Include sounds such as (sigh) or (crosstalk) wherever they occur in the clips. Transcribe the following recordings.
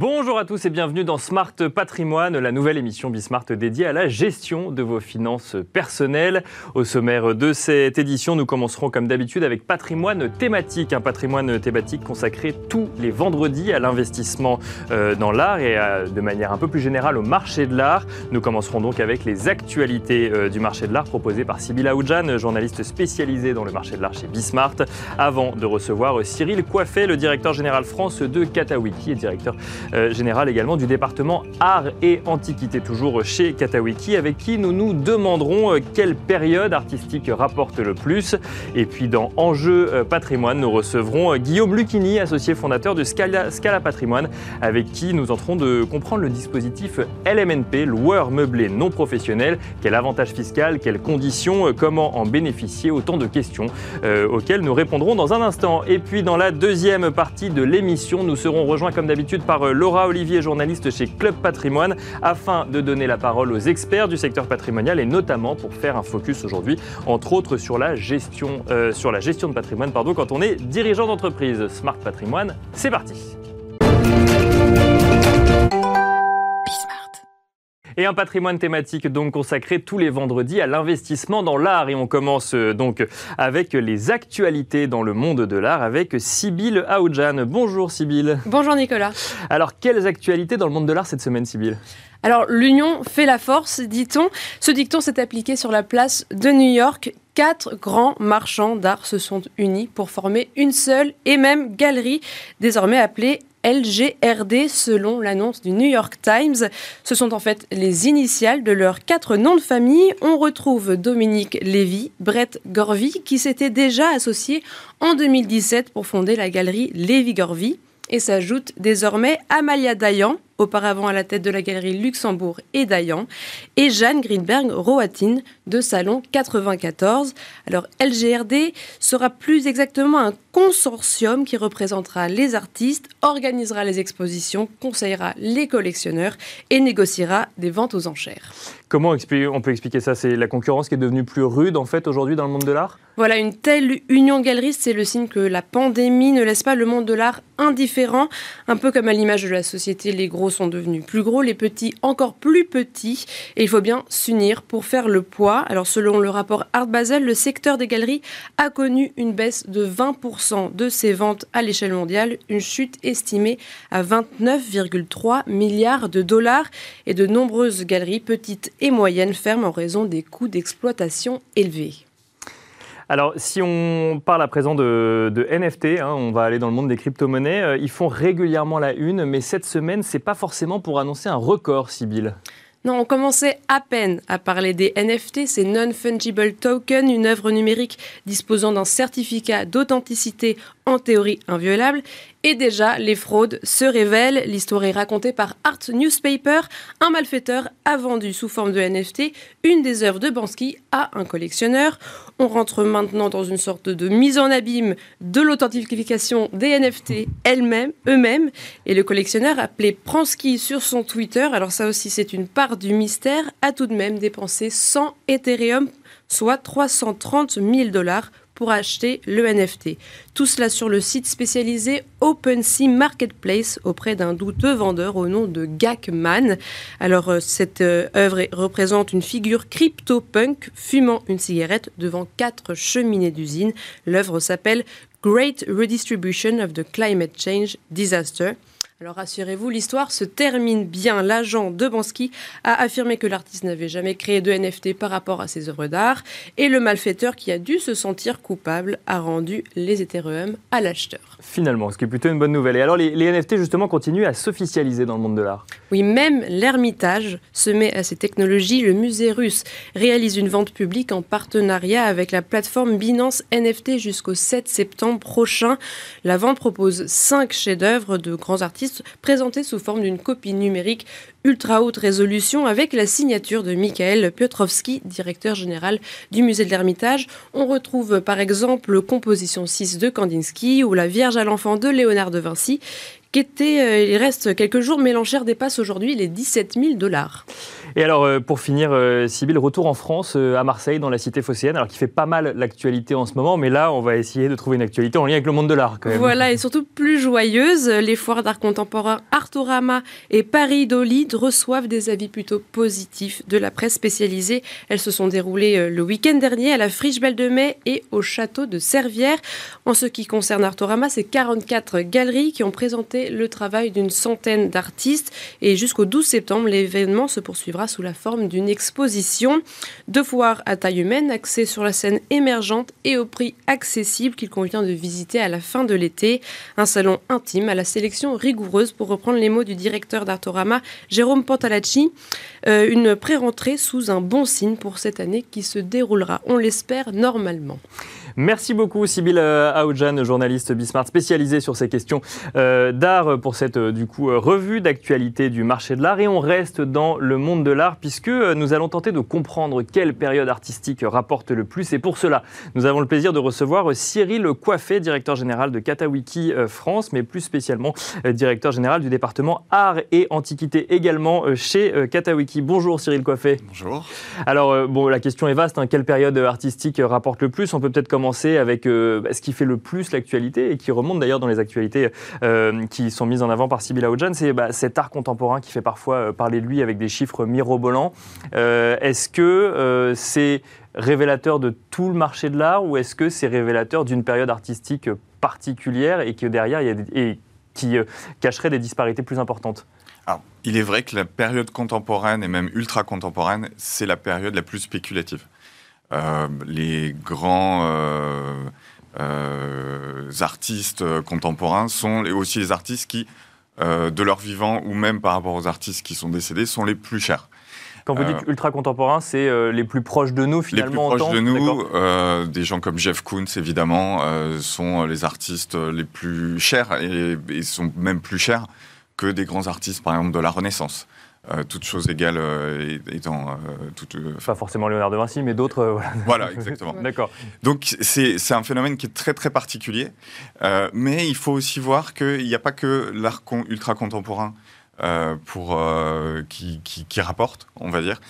Bonjour à tous et bienvenue dans Smart Patrimoine, la nouvelle émission Bismart dédiée à la gestion de vos finances personnelles. Au sommaire de cette édition, nous commencerons comme d'habitude avec patrimoine thématique, un patrimoine thématique consacré tous les vendredis à l'investissement euh, dans l'art et de manière un peu plus générale au marché de l'art. Nous commencerons donc avec les actualités euh, du marché de l'art proposées par Sybille Aoudjan, journaliste spécialisée dans le marché de l'art chez Bismart, avant de recevoir Cyril Coiffet, le directeur général France de Katawiki et directeur euh, général également du département Art et Antiquité, toujours chez Katawiki, avec qui nous nous demanderons euh, quelle période artistique rapporte le plus. Et puis dans Enjeu euh, patrimoine, nous recevrons Guillaume Lucchini, associé fondateur de Scala, Patrimoine, avec qui nous entrons de comprendre le dispositif LMNP, loueur meublé non professionnel, quel avantage fiscal, quelles conditions, comment en bénéficier, autant de questions auxquelles nous répondrons dans un instant. Et puis dans la deuxième partie de l'émission, nous serons rejoints comme d'habitude par Laura Olivier, journaliste chez Club Patrimoine, afin de donner la parole aux experts du secteur patrimonial et notamment pour faire un focus aujourd'hui, entre autres sur la gestion, euh, de patrimoine pardon, quand on est dirigeant d'entreprise. Smart Patrimoine, c'est parti. Et un patrimoine thématique donc consacré tous les vendredis à l'investissement dans l'art. Et on commence euh, donc avec les actualités dans le monde de l'art avec Sybille Aoudjan. Bonjour Sybille. Bonjour Nicolas. Alors quelles actualités dans le monde de l'art cette semaine Sybille alors, l'union fait la force, dit-on. Ce dicton s'est appliqué sur la place de New York. Quatre grands marchands d'art se sont unis pour former une seule et même galerie, désormais appelée LGRD selon l'annonce du New York Times. Ce sont en fait les initiales de leurs quatre noms de famille. On retrouve Dominique Lévy, Brett Gorvy, qui s'était déjà associé en 2017 pour fonder la galerie Lévy-Gorvy. Et s'ajoute désormais Amalia Dayan, auparavant à la tête de la galerie Luxembourg et Dayan, et Jeanne Greenberg-Rohatine de Salon 94. Alors LGRD sera plus exactement un consortium qui représentera les artistes, organisera les expositions, conseillera les collectionneurs et négociera des ventes aux enchères. Comment on peut expliquer ça? C'est la concurrence qui est devenue plus rude en fait aujourd'hui dans le monde de l'art? Voilà, une telle union galeriste, c'est le signe que la pandémie ne laisse pas le monde de l'art indifférent, un peu comme à l'image de la société, les gros sont devenus plus gros, les petits encore plus petits, et il faut bien s'unir pour faire le poids. Alors selon le rapport Art Basel, le secteur des galeries a connu une baisse de 20% de ses ventes à l'échelle mondiale, une chute estimée à 29,3 milliards de dollars, et de nombreuses galeries, petites et moyennes, ferment en raison des coûts d'exploitation élevés. Alors, si on parle à présent de, NFT, hein, on va aller dans le monde des crypto-monnaies. Euh, ils font régulièrement la une, mais cette semaine, c'est pas forcément pour annoncer un record, Sibyl. Non, on commençait à peine à parler des NFT, ces non-fungible tokens, une œuvre numérique disposant d'un certificat d'authenticité en théorie inviolable. Et déjà, les fraudes se révèlent. L'histoire est racontée par Art Newspaper. Un malfaiteur a vendu sous forme de NFT une des œuvres de Bansky à un collectionneur. On rentre maintenant dans une sorte de mise en abîme de l'authentification des NFT elles-mêmes, eux-mêmes. Et le collectionneur appelé Pransky sur son Twitter, alors ça aussi c'est une part du mystère, a tout de même dépensé 100 Ethereum, soit 330 000 dollars pour acheter le NFT. Tout cela sur le site spécialisé OpenSea Marketplace auprès d'un douteux vendeur au nom de Gakman. Alors euh, cette euh, œuvre représente une figure crypto-punk fumant une cigarette devant quatre cheminées d'usine. L'œuvre s'appelle Great Redistribution of the Climate Change Disaster. Alors rassurez-vous, l'histoire se termine bien. L'agent de Bansky a affirmé que l'artiste n'avait jamais créé de NFT par rapport à ses œuvres d'art et le malfaiteur qui a dû se sentir coupable a rendu les Ethereum à l'acheteur. Finalement, ce qui est plutôt une bonne nouvelle. Et alors les, les NFT justement continuent à s'officialiser dans le monde de l'art Oui, même l'Ermitage se met à ces technologies. Le musée russe réalise une vente publique en partenariat avec la plateforme Binance NFT jusqu'au 7 septembre prochain. La vente propose cinq chefs-d'œuvre de grands artistes présenté sous forme d'une copie numérique ultra haute résolution avec la signature de Michael Piotrowski, directeur général du musée de l'Ermitage. On retrouve par exemple Composition 6 de Kandinsky ou La Vierge à l'enfant de Léonard de Vinci qui était, euh, il reste quelques jours, mais l'enchère dépasse aujourd'hui les 17 000 dollars. Et alors, euh, pour finir, euh, Sybille, retour en France, euh, à Marseille, dans la cité phocéenne, alors qui fait pas mal l'actualité en ce moment, mais là, on va essayer de trouver une actualité en lien avec le monde de l'art. Voilà, et surtout plus joyeuse. Les foires d'art contemporain Artorama et Paris Dolide reçoivent des avis plutôt positifs de la presse spécialisée. Elles se sont déroulées le week-end dernier à la Friche Belle de Mai et au château de Servières. En ce qui concerne Artorama, c'est 44 galeries qui ont présenté le travail d'une centaine d'artistes. Et jusqu'au 12 septembre, l'événement se poursuivra sous la forme d'une exposition. Deux foires à taille humaine, axées sur la scène émergente et au prix accessible qu'il convient de visiter à la fin de l'été. Un salon intime à la sélection rigoureuse, pour reprendre les mots du directeur d'Artorama, Jérôme Pantalacci. Euh, une pré-rentrée sous un bon signe pour cette année qui se déroulera, on l'espère, normalement. Merci beaucoup, Sybille euh, Aoudjan, journaliste Bismart spécialisée sur ces questions euh, d'art pour cette euh, du coup revue d'actualité du marché de l'art. Et on reste dans le monde de l'art puisque nous allons tenter de comprendre quelle période artistique rapporte le plus. Et pour cela, nous avons le plaisir de recevoir Cyril Coiffé, directeur général de Katawiki France, mais plus spécialement directeur général du département art et antiquité également chez Katawiki. Bonjour Cyril Coiffé. Bonjour. Alors bon, la question est vaste. Hein. Quelle période artistique rapporte le plus? On peut peut-être commencer avec euh, bah, ce qui fait le plus l'actualité et qui remonte d'ailleurs dans les actualités euh, qui sont mises en avant par Sybilla Ojan, c'est bah, cet art contemporain qui fait parfois euh, parler de lui avec des chiffres mirobolants. est-ce que c'est révélateur de tout le marché de l'art ou est-ce que c'est révélateur d'une période artistique particulière et que derrière il qui cacherait des disparités plus importantes? Il est vrai que la période contemporaine et même ultra contemporaine, c'est la période la plus spéculative. Euh, les grands euh, euh, artistes contemporains sont aussi les artistes qui, de leur vivant ou même par rapport aux artistes qui sont décédés, sont les plus chers. Quand vous dites ultra contemporains, c'est les plus proches de nous finalement. Les plus proches de nous, des gens comme Jeff Koons évidemment, sont les artistes les plus chers et, et, sont même plus chers que des grands artistes par exemple de la Renaissance. Euh, toutes choses égales euh, étant euh, toute, Pas forcément Léonard de Vinci, mais d'autres. voilà. exactement. (laughs) D'accord. Donc c'est un phénomène qui est très très particulier, mais il faut aussi voir qu'il n'y a pas que l'art ultra contemporain. pour qui, qui, rapporte, on va dire.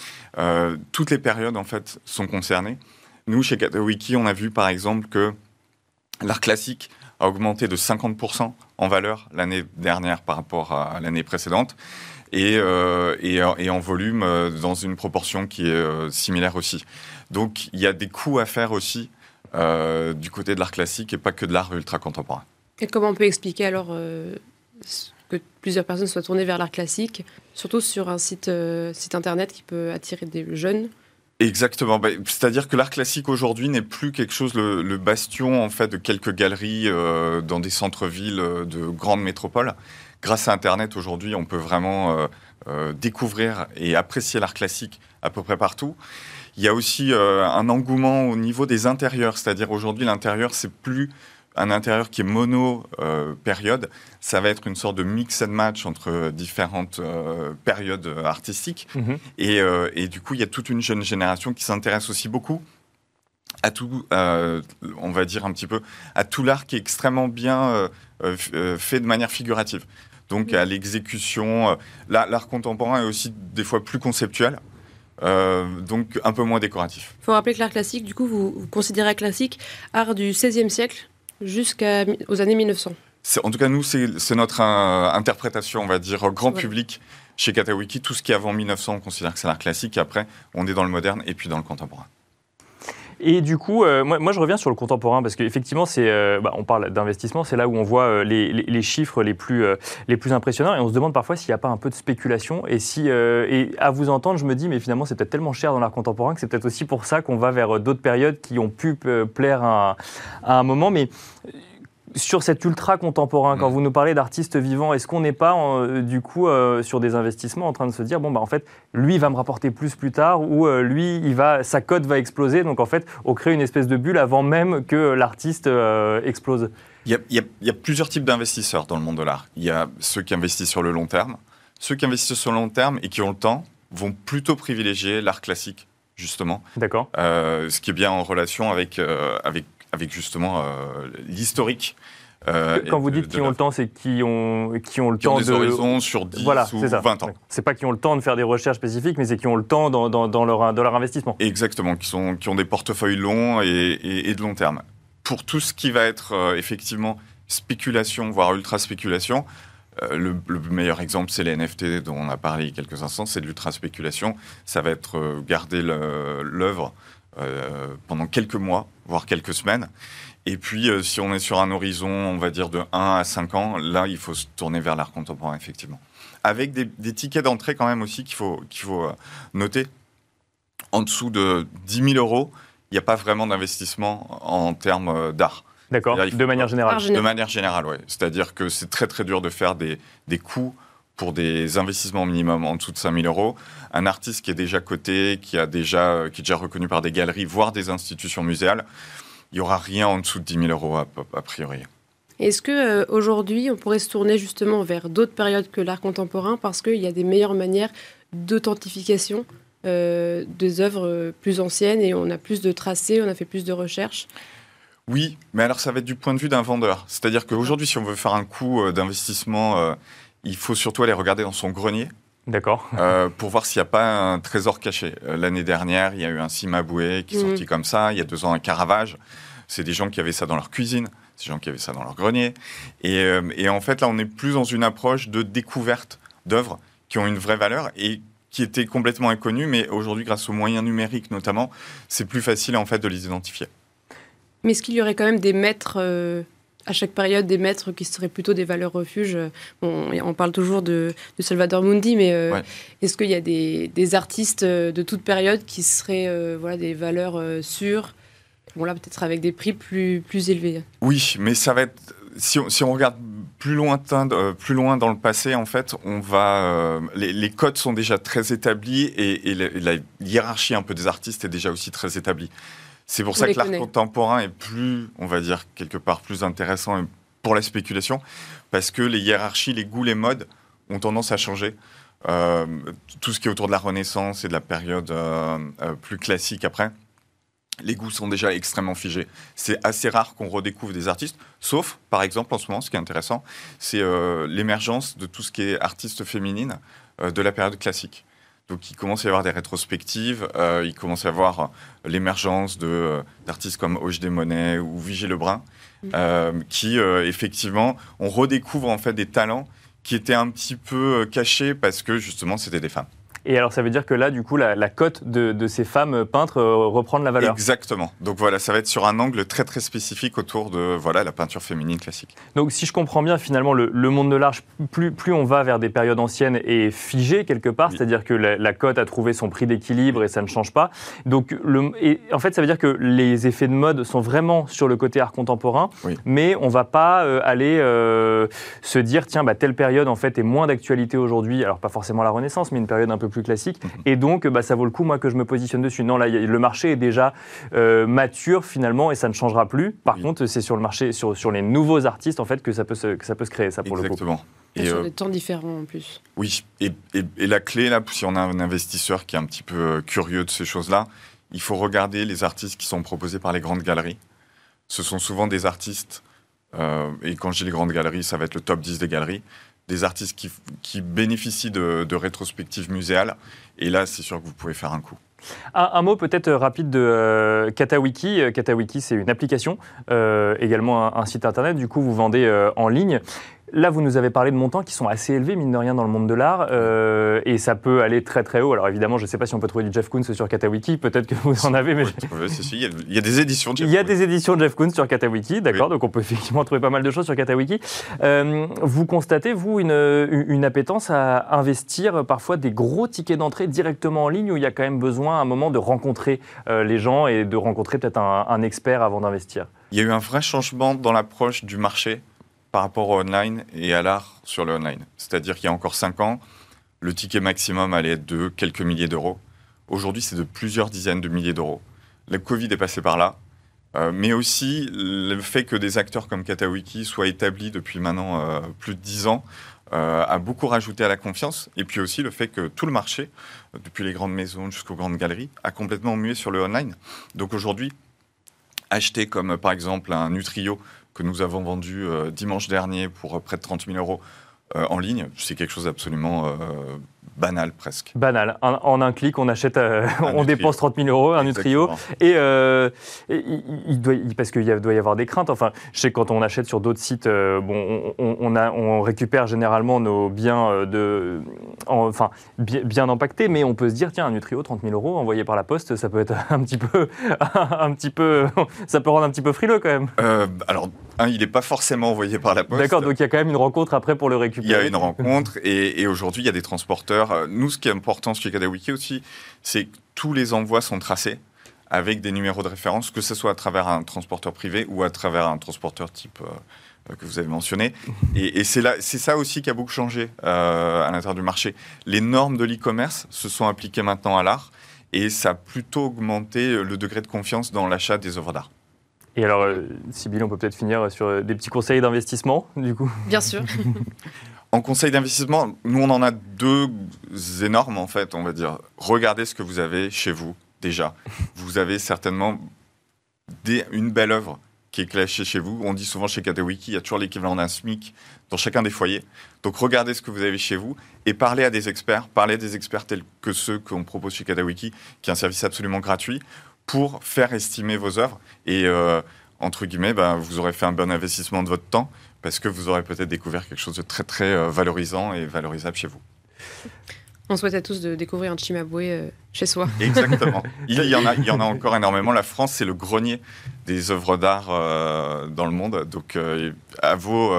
toutes les périodes en fait sont concernées. Nous, chez Katawiki, on a vu par exemple que l'art classique a augmenté de 50% en valeur l'année dernière par rapport à l'année précédente et, euh, et, en volume euh, dans une proportion qui est euh, similaire aussi. Donc il y a des coûts à faire aussi du côté de l'art classique et pas que de l'art ultra contemporain. Et comment on peut expliquer alors que plusieurs personnes soient tournées vers l'art classique, surtout sur un site, site internet qui peut attirer des jeunes? Exactement. Bah, c'est-à-dire que l'art classique aujourd'hui n'est plus quelque chose, le, bastion en fait de quelques galeries dans des centres-villes de grandes métropoles grâce à Internet, aujourd'hui, on peut vraiment euh, euh, découvrir et apprécier l'art classique à peu près partout. Il y a aussi euh, un engouement au niveau des intérieurs, c'est-à-dire aujourd'hui, l'intérieur, c'est plus un intérieur qui est mono période, ça va être une sorte de mix and match entre différentes périodes artistiques. Mhm. Et, et, du coup, il y a toute une jeune génération qui s'intéresse aussi beaucoup à tout, on va dire un petit peu, à tout l'art qui est extrêmement bien fait de manière figurative donc à l'exécution. Euh, l'art contemporain est aussi des fois plus conceptuel. Euh, donc un peu moins décoratif. Il faut rappeler que l'art classique, du coup, vous, considérez classique art du XVIe siècle jusqu'aux années 1900. En tout cas, nous, c'est notre euh, interprétation, on va dire, grand public chez Katawiki. Tout ce qui est avant 1900, on considère que c'est l'art classique. Et après, on est dans le moderne et puis dans le contemporain. Et du coup, euh, moi, je reviens sur le contemporain parce qu'effectivement, c'est, euh, bah, on parle d'investissement, c'est là où on voit euh, les, chiffres les plus, les plus impressionnants et on se demande parfois s'il n'y a pas un peu de spéculation. Et, si, et à vous entendre, je me dis, mais finalement, c'est peut-être tellement cher dans l'art contemporain que c'est peut-être aussi pour ça qu'on va vers d'autres périodes qui ont pu plaire à, à un moment. Mais sur cet ultra contemporain, quand mm. vous nous parlez d'artistes vivants, est-ce qu'on n'est pas euh, du coup euh, sur des investissements en train de se dire bon bah en fait lui va me rapporter plus plus tard ou euh, lui il va sa cote va exploser donc en fait on crée une espèce de bulle avant même que l'artiste explose. Il y, a, plusieurs types d'investisseurs dans le monde de l'art. Il y a ceux qui investissent sur le long terme, ceux qui investissent sur le long terme et qui ont le temps vont plutôt privilégier l'art classique justement. D'accord. ce qui est bien en relation avec avec avec justement euh, l'historique Euh, Quand vous dites de qui ont la- le temps, c'est qui ont, qui ont le qui ont temps des de. horizons sur 10 voilà, ou c'est ça. 20 ans. C'est pas qui ont le temps de faire des recherches spécifiques, mais c'est qui ont le temps dans, dans- dans leur, dans leur investissement. Exactement, qui, sont, qui ont des portefeuilles longs et, et- et de long terme. Pour tout ce qui va être euh, effectivement spéculation, voire ultra spéculation, euh, le, le meilleur exemple, c'est les NFT dont on a parlé il y a quelques instants, c'est de l'ultra spéculation. Ça va être garder l'œuvre pendant quelques mois, voire quelques semaines. Et puis, euh, si on est sur un horizon, on va dire de 1 à 5 ans, là, il faut se tourner vers l'art contemporain, effectivement. Avec des, des tickets d'entrée quand même aussi qu'il faut, qu'il faut euh, noter. En dessous de 10 000 euros, il n'y a pas vraiment d'investissement en termes euh, d'art. D'accord De manière pas- générale. Art De manière générale, oui. C'est-à-dire que c'est très très dur de faire des, des coûts pour des investissements minimum en dessous de 5 000 euros. Un artiste qui est déjà coté, qui, a déjà, qui est déjà reconnu par des galeries, voire des institutions muséales, il n'y aura rien en dessous de 10 000 euros a, a priori. Est-ce que euh, aujourd'hui on pourrait se tourner justement vers d'autres périodes que l'art contemporain parce qu'il y a des meilleures manières d'authentification euh, des œuvres euh, plus anciennes et on a plus de tracés, on a fait plus de recherches? Oui, mais alors ça va être du point de vue d'un vendeur. C'est-à-dire qu'aujourd'hui, si on veut faire un coût euh, d'investissement, euh, il faut surtout aller regarder dans son grenier D'accord. euh, pour voir s'il n'y a pas un trésor caché. Euh, L'année dernière, il y a eu un Cimaboué qui est sorti comme ça. Il y a deux ans, un Caravage. C'est des gens qui avaient ça dans leur cuisine. C'est des gens qui avaient ça dans leur grenier. Et, euh, et en fait, là, on est plus dans une approche de découverte d'œuvres qui ont une vraie valeur et qui étaient complètement inconnues. Mais aujourd'hui, grâce aux moyens numériques notamment, c'est plus facile en fait de les identifier. Mais est-ce qu'il y aurait quand même des maîtres, euh, à chaque période, des maîtres qui seraient plutôt des valeurs refuges Bon, On parle toujours de, de Salvador Mundi, mais euh, Ouais. est-ce qu'il y a des, des artistes euh, de toute période qui seraient euh, voilà, des valeurs sûres? Bon, là, peut-être avec des prix plus, plus élevés. Oui, mais ça va être. Si on, si on regarde plus lointain, euh, plus loin dans le passé, en fait, on va. euh, les, les codes sont déjà très établis et, et la, la hiérarchie un peu des artistes est déjà aussi très établie. C'est pour On ça que l'art contemporain est plus, on va dire quelque part plus intéressant pour la spéculation, parce que les hiérarchies, les goûts, les modes ont tendance à changer. Euh, tout ce qui est autour de la Renaissance et de la période euh, euh, plus classique après, les goûts sont déjà extrêmement figés. C'est assez rare qu'on redécouvre des artistes, sauf, par exemple, en ce moment, ce qui est intéressant, c'est l'émergence de tout ce qui est artistes féminines euh, de la période classique. Donc, il commence à y avoir des rétrospectives, euh, il commence à y avoir euh, l'émergence de, euh, d'artistes comme Auge des Monet ou Vigée Lebrun, euh, qui, euh, effectivement, on redécouvre en fait des talents qui étaient un petit peu cachés parce que, justement, c'était des femmes. Et alors, ça veut dire que là, du coup, la, la cote de, de ces femmes peintres euh, reprend de la valeur. Exactement. Donc voilà, ça va être sur un angle très très spécifique autour de voilà la peinture féminine classique. Donc, si je comprends bien, finalement, le, le monde de l'art, plus, plus on va vers des périodes anciennes est figé quelque part, Oui. c'est-à-dire que la, la cote a trouvé son prix d'équilibre et ça ne change pas. Donc, le, et en fait, ça veut dire que les effets de mode sont vraiment sur le côté art contemporain, Oui. mais on va pas euh, aller euh, se dire, tiens, bah, telle période en fait est moins d'actualité aujourd'hui. Alors, pas forcément la Renaissance, mais une période un peu plus classique. Mhm. Et donc, bah, ça vaut le coup, moi, que je me positionne dessus. Non, là, le marché est déjà euh, mature finalement et ça ne changera plus. Par Oui. contre, c'est sur le marché, sur, sur les nouveaux artistes en fait que ça peut se, que ça peut se créer, ça pour le coup. Exactement. Et Et sur euh, des temps différents en plus. oui, et, et- et la clé là, si on a un investisseur qui est un petit peu euh, curieux de ces choses-là, il faut regarder les artistes qui sont proposés par les grandes galeries. Ce sont souvent des artistes, euh, et quand je dis les grandes galeries, ça va être le top 10 des galeries, des artistes qui, bénéficient de, rétrospectives muséales. Et là, c'est sûr que vous pouvez faire un coup. Un, mot peut-être rapide de euh, Katawiki. Euh, Katawiki, c'est une application, euh, également un, site internet. Du coup, vous vendez euh, en ligne. Là, vous nous avez parlé de montants qui sont assez élevés, mine de rien, dans le monde de l'art. euh, et ça peut aller très très haut. Alors évidemment, je ne sais pas si on peut trouver du Jeff Koons sur Katawiki. Peut-être que vous en avez, mais il, y a, il y a des éditions. de Il y a Jeff des éditions de Jeff Koons sur Katawiki, d'accord, Oui. donc on peut (laughs) effectivement trouver pas mal de choses sur Katawiki. Euh, vous constatez, vous, une, une appétence à investir parfois des gros tickets d'entrée directement en ligne où il y a quand même besoin à un moment de rencontrer euh, les gens et de rencontrer peut-être un, un expert avant d'investir? Il y a eu un vrai changement dans l'approche du marché par rapport au online et à l'art sur le online. C'est-à-dire qu'il y a encore cinq ans, le ticket maximum allait être de quelques milliers d'euros. Aujourd'hui, c'est de plusieurs dizaines de milliers d'euros. Le Covid est passé par là, euh, mais aussi le fait que des acteurs comme Katawiki soient établis depuis maintenant euh, plus de dix ans euh, a beaucoup rajouté à la confiance. Et puis aussi le fait que tout le marché, depuis les grandes maisons jusqu'aux grandes galeries, a complètement mué sur le online. Donc aujourd'hui, acheter comme par exemple un Nutrio que nous avons vendu dimanche dernier pour près de 30 000 euros en ligne, c'est quelque chose d'absolument banal presque. Banal. En, un clic, on achète, euh, (laughs) on dépense 30 000 euros, un Nutrio. Et, euh, il, doit, parce qu'il doit y avoir des craintes. Enfin, je sais que quand on achète sur d'autres sites, euh, bon, on, a, on, récupère généralement nos biens de, enfin, bien, bien, empaquetés, mais on peut se dire, tiens, un Nutrio, 30 000 euros envoyé par la poste, ça peut être (laughs) un petit peu, (laughs) un petit peu, ça peut rendre un petit peu frileux quand même. alors, il n'est pas forcément envoyé par la poste. D'accord, donc il y a quand même une rencontre après pour le récupérer. Il y a une rencontre et, aujourd'hui il y a des transporteurs. Euh, nous, ce qui est important chez Kadawiki aussi, c'est que tous les envois sont tracés avec des numéros de référence, que ce soit à travers un transporteur privé ou à travers un transporteur type euh, que vous avez mentionné. Et, c'est ça aussi qui a beaucoup changé euh, à l'intérieur du marché. Les normes de l'e-commerce se sont appliquées maintenant à l'art et ça a plutôt augmenté le degré de confiance dans l'achat des œuvres d'art. Et alors, Sybille, on peut peut-être finir sur des petits conseils d'investissement, du coup? Bien sûr. (laughs) en conseil d'investissement, nous, on en a deux énormes, en fait, on va dire. Regardez ce que vous avez chez vous, déjà. Vous avez certainement une belle œuvre qui est clashée chez vous. On dit souvent chez Katawiki, il y a toujours l'équivalent d'un SMIC dans chacun des foyers. Donc regardez ce que vous avez chez vous et parlez à des experts. Parlez à des experts tels que ceux qu'on propose chez Katawiki, qui est un service absolument gratuit, pour faire estimer vos œuvres. Et euh, entre guillemets, ben, vous aurez fait un bon investissement de votre temps parce que vous aurez peut-être découvert quelque chose de très très euh, valorisant et valorisable chez vous. On souhaite à tous de découvrir un Chimabwe euh, chez soi. (laughs) Exactement. Il y, en a, il y en a (laughs) encore énormément. La France, c'est le grenier des œuvres d'art dans le monde. Donc, à vos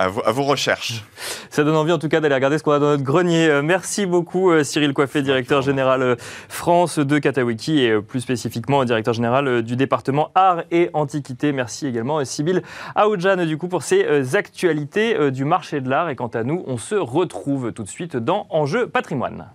à vos, recherches. Ça donne envie en tout cas d'aller regarder ce qu'on a dans notre grenier. Euh, merci beaucoup euh, Cyril Coiffé, directeur général euh, France de Katawiki et plus spécifiquement directeur général du département Art et Antiquité. Merci également Sybille Aoudjan du coup pour ces actualités du marché de l'art. Et quant à nous, on se retrouve tout de suite dans Enjeu patrimoine.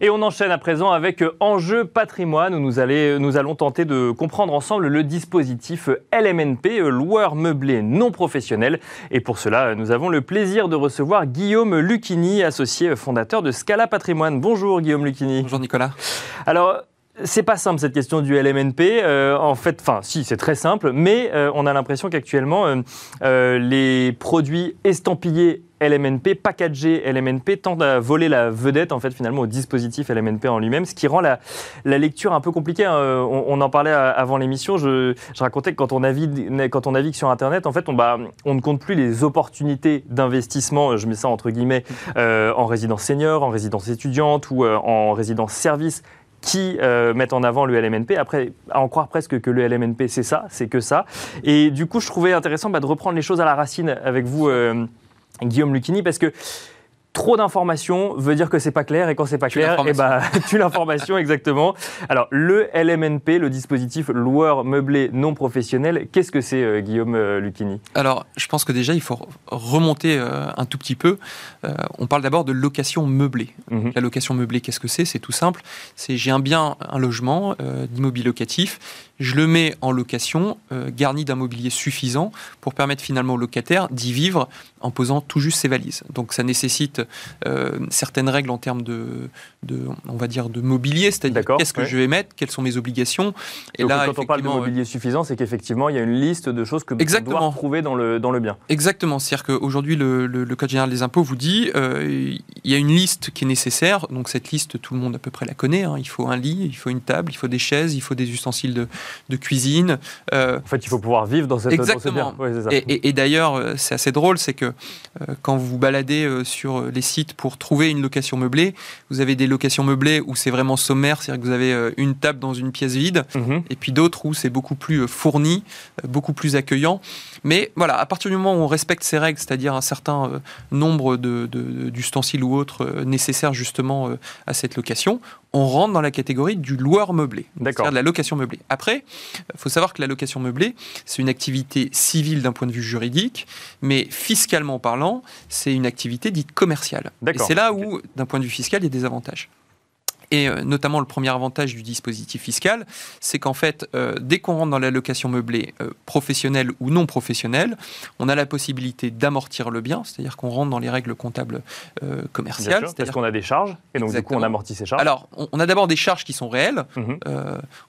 Et on enchaîne à présent avec euh, Enjeu patrimoine où nous, allons tenter de comprendre ensemble le dispositif euh, LMNP, euh, loueur meublé non professionnel. Et pour cela, nous avons le plaisir de recevoir Guillaume Lucchini, associé fondateur de Scala Patrimoine. Bonjour Guillaume Lucchini. Bonjour Nicolas. Alors, c'est pas simple cette question du LMNP. en fait, enfin, si, c'est très simple, mais on a l'impression qu'actuellement, les produits estampillés LMNP, packagé LMNP, tente à voler la vedette en fait finalement au dispositif LMNP en lui-même, ce qui rend la, lecture un peu compliquée. Hein. On, en parlait avant l'émission. Je, racontais que quand on navigue, quand on sur Internet, en fait, on, bah, on ne compte plus les opportunités d'investissement. Je mets ça entre guillemets euh, en résidence senior, en résidence étudiante ou euh, en résidence service qui euh, mettent en avant le LMNP. Après, à en croire presque que le LMNP, c'est ça, c'est que ça. Et du coup, je trouvais intéressant bah, de reprendre les choses à la racine avec vous. Guillaume Lucchini, parce que Trop d'informations veut dire que c'est pas clair et quand c'est pas clair, et eh bah, (laughs) tu l'information exactement. Alors le LMNP, le dispositif loueur meublé non professionnel, qu'est-ce que c'est euh, Guillaume euh, Lucchini? Alors je pense que déjà il faut remonter euh, un tout petit peu. on parle d'abord de location meublée. Mhm. La location meublée, qu'est-ce que c'est? C'est tout simple. C'est j'ai un bien, un logement d'immobilier locatif je le mets en location, garni d'un mobilier suffisant pour permettre finalement au locataire d'y vivre en posant tout juste ses valises. Donc ça nécessite euh, certaines règles en termes de, on va dire, de mobilier, c'est-à-dire qu'est-ce que je vais mettre, quelles sont mes obligations. Et là, quand on parle de mobilier suffisant, c'est qu'effectivement il y a une liste de choses que vous doit trouver dans le, dans le bien. Exactement, c'est-à-dire qu'aujourd'hui le, le, Code général des impôts vous dit euh, il y a une liste qui est nécessaire, donc cette liste tout le monde à peu près la connaît, hein. il faut un lit, il faut une table, il faut des chaises, il faut des ustensiles de, de cuisine. Euh, en fait, il faut pouvoir vivre dans cette Exactement. et, d'ailleurs, euh, c'est assez drôle, c'est que euh, quand vous vous baladez sur les sites pour trouver une location meublée, vous avez des locations meublées où c'est vraiment sommaire, c'est-à-dire que vous avez une table dans une pièce vide, mhm. et puis d'autres où c'est beaucoup plus fourni, beaucoup plus accueillant. Mais voilà, à partir du moment où on respecte ces règles, c'est-à-dire un certain nombre d'ustensiles de, ou autres nécessaires justement à cette location, on rentre dans la catégorie du loueur meublé, c'est-à-dire de la location meublée. Après, il faut savoir que la location meublée, c'est une activité civile d'un point de vue juridique, mais fiscalement parlant, c'est une activité dite commerciale. Et c'est là où, d'un point de vue fiscal, il y a des avantages. Et euh, notamment le premier avantage du dispositif fiscal, c'est qu'en fait, euh, dès qu'on rentre dans la location meublée euh, professionnelle ou non professionnelle, on a la possibilité d'amortir le bien, c'est-à-dire qu'on rentre dans les règles comptables euh, commerciales. Sûr, parce qu'on a des charges, et donc du coup on amortit ces charges. alors, on, on a d'abord des charges qui sont réelles, Mhm.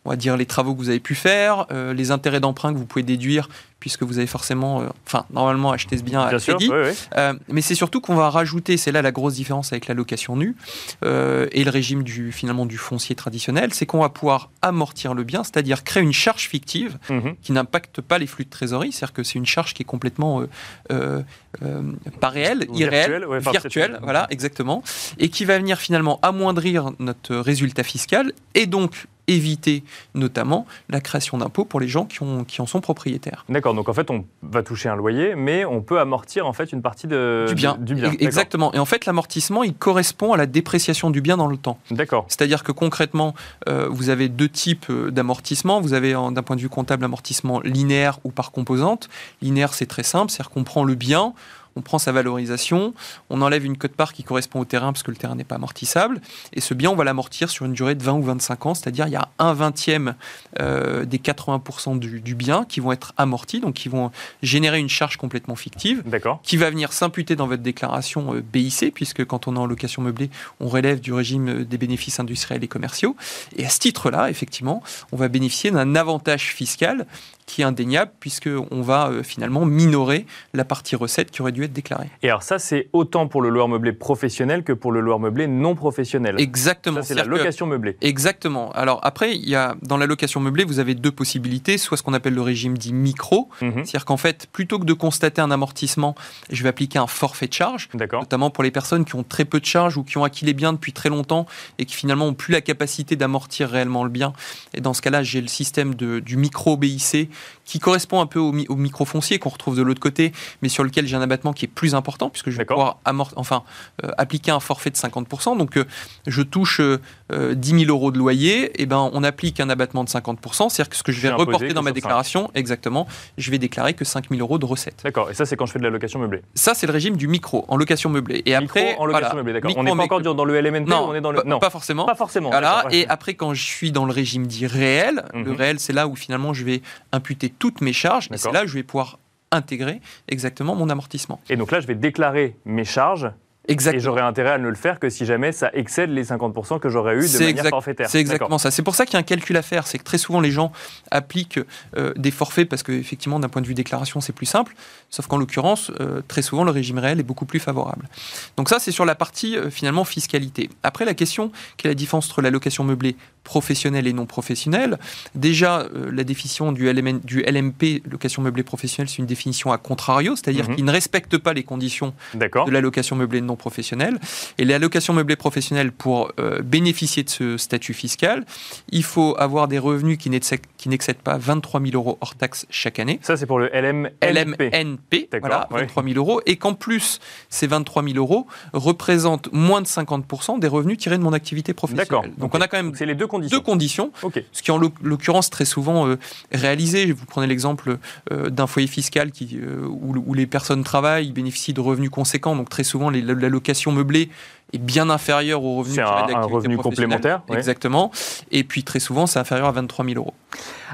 on va dire les travaux que vous avez pu faire, les intérêts d'emprunt que vous pouvez déduire puisque vous avez forcément, euh, enfin normalement acheté ce bien à Bien sûr, crédit. oui, oui. Euh, mais c'est surtout qu'on va rajouter, c'est là la grosse différence avec la location nue euh, et le régime du finalement du foncier traditionnel, c'est qu'on va pouvoir amortir le bien, c'est-à-dire créer une charge fictive Mhm. qui n'impacte pas les flux de trésorerie, c'est-à-dire que c'est une charge qui est complètement euh, euh, euh, pas réelle, Virtuelle, irréelle, ouais, virtuelle, voilà, exactement, et qui va venir finalement amoindrir notre résultat fiscal et donc éviter notamment la création d'impôts pour les gens qui, ont, qui en sont propriétaires. D'accord, donc en fait on va toucher un loyer, mais on peut amortir en fait une partie de, du bien. de- du bien. E- Exactement. Et en fait, l'amortissement, il correspond à la dépréciation du bien dans le temps. D'accord. C'est-à-dire que concrètement, euh, vous avez deux types euh, d'amortissement. Vous avez, d'un point de vue comptable, amortissement linéaire ou par composante. Linéaire, c'est très simple, c'est-à-dire qu'on prend le bien, on prend sa valorisation, on enlève une cote-part qui correspond au terrain parce que le terrain n'est pas amortissable, et ce bien, on va l'amortir sur une durée de 20 ou 25 ans, c'est-à-dire il y a un vingtième euh, des 80% du, du bien qui vont être amortis, donc qui vont générer une charge complètement fictive qui va venir s'imputer dans votre déclaration euh, BIC, puisque quand on est en location meublée, on relève du régime euh, des bénéfices industriels et commerciaux. Et à ce titre-là, effectivement, on va bénéficier d'un avantage fiscal qui est indéniable, puisqu'on va euh, finalement minorer la partie recette qui aurait dû être déclarée. Et alors ça c'est autant pour le loueur meublé professionnel que pour le loueur meublé non professionnel. Exactement. Ça c'est la que- location meublée. Exactement. Alors après, il y a, dans la location meublée, vous avez deux possibilités, soit ce qu'on appelle le régime dit micro, Mhm. c'est-à-dire qu'en fait, plutôt que de constater un amortissement, je vais appliquer un forfait de charge. Notamment pour les personnes qui ont très peu de charges ou qui ont acquis les biens depuis très longtemps et qui finalement n'ont plus la capacité d'amortir réellement le bien. Et dans ce cas-là, j'ai le système de, du micro BIC qui correspond un peu au, mi- au micro foncier qu'on retrouve de l'autre côté, mais sur lequel j'ai un abattement qui est plus important puisque je vais pouvoir amort- enfin, euh, appliquer un forfait de 50%. Donc euh, je touche euh, euh, 10 000 euros de loyer, et ben on applique un abattement de 50%, c'est-à-dire que ce que je vais reporter dans ma déclaration, exactement, je vais déclarer que 5 000 euros de recettes. D'accord. Et ça c'est quand je fais de la location meublée. Ça, c'est le régime du micro en location meublée. Et Micro après, en location voilà, meublée. D'accord. On n'est pas encore dans le LMNP. non, on est dans le non. pas forcément. Pas forcément. Voilà, et après, quand je suis dans le régime dit réel, le Mhm. réel, c'est là où finalement je vais imputer toutes mes charges, et c'est là où je vais pouvoir intégrer exactement mon amortissement. Et donc là je vais déclarer mes charges et Exactement. j'aurai intérêt à ne le faire que si jamais ça excède les 50% que j'aurais eu de manière exact- forfaitaire. C'est exactement ça. C'est pour ça qu'il y a un calcul à faire. C'est que très souvent, les gens appliquent euh, des forfaits parce qu'effectivement, d'un point de vue déclaration, c'est plus simple. Sauf qu'en l'occurrence, euh, très souvent, le régime réel est beaucoup plus favorable. Donc ça, c'est sur la partie euh, finalement fiscalité. Après, la question, quelle est la différence entre la location meublée professionnelle et non professionnelle Déjà, euh, la définition du, LMN du LMP, location meublée professionnelle, c'est une définition à contrario, c'est-à-dire Mhm. qu'il ne respecte pas les conditions de la location meublée non professionnelle. Et la location meublée professionnelle, pour euh, bénéficier de ce statut fiscal, il faut avoir des revenus qui n'excèdent pas 23 000 euros hors taxes chaque année. Ça c'est pour le LMNP. LMNP, voilà, ouais. 23 000 euros, et qu'en plus, ces 23 000 euros représentent moins de 50% des revenus tirés de mon activité professionnelle. D'accord. Donc on a quand même C'est les deux conditions. deux conditions, ce qui en l'oc- l'occurrence très souvent euh, réalisé. Vous prenez l'exemple euh, d'un foyer fiscal qui, euh, où, où les personnes travaillent, ils bénéficient de revenus conséquents, donc très souvent les- la location meublée est bien inférieure aux revenus C'est un- revenu complémentaire, ouais. Exactement. Et puis très souvent, c'est inférieur à 23 000 euros.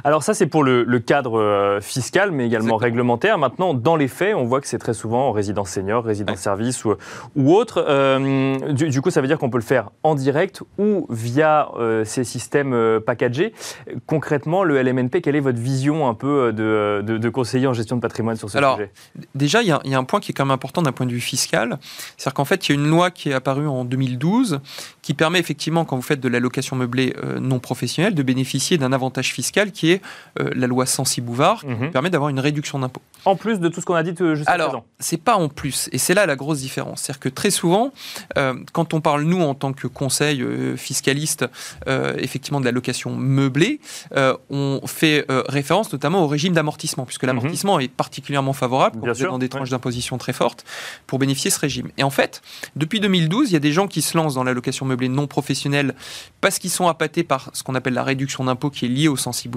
Alors ça, c'est pour le, le cadre euh, fiscal, mais également Exactement. réglementaire. Maintenant, dans les faits, on voit que c'est très souvent en résidence senior, résidence Ouais. service ou, ou autre. Euh, du, du coup, ça veut dire qu'on peut le faire en direct ou via euh, ces systèmes packagés. Concrètement, le LMNP, quelle est votre vision un peu de, de, de conseiller en gestion de patrimoine sur ce Alors, sujet? Déjà, il y, y a un point qui est quand même important d'un point de vue fiscal. C'est-à-dire qu'en fait, il y a une loi qui est apparue en 2012 qui permet effectivement, quand vous faites de la location meublée non professionnelle, de bénéficier d'un avantage fiscal qui est euh, la loi Sancy-Bouvard, qui Mhm. permet d'avoir une réduction d'impôt. En plus de tout ce qu'on a dit jusqu'à Alors, présent. c'est pas en plus, et c'est là la grosse différence. C'est-à-dire que très souvent, euh, quand on parle, nous, en tant que conseil euh, fiscaliste, effectivement, de la location meublée, on fait référence notamment au régime d'amortissement, puisque l'amortissement est particulièrement favorable quand Mhm. Bien vous êtes dans des tranches d'imposition très fortes pour bénéficier de ce régime. Et en fait, depuis 2012, il y a des gens qui se lancent dans la location meublée non professionnelle parce qu'ils sont appâtés par ce qu'on appelle la réduction d'impôt qui est liée au sensi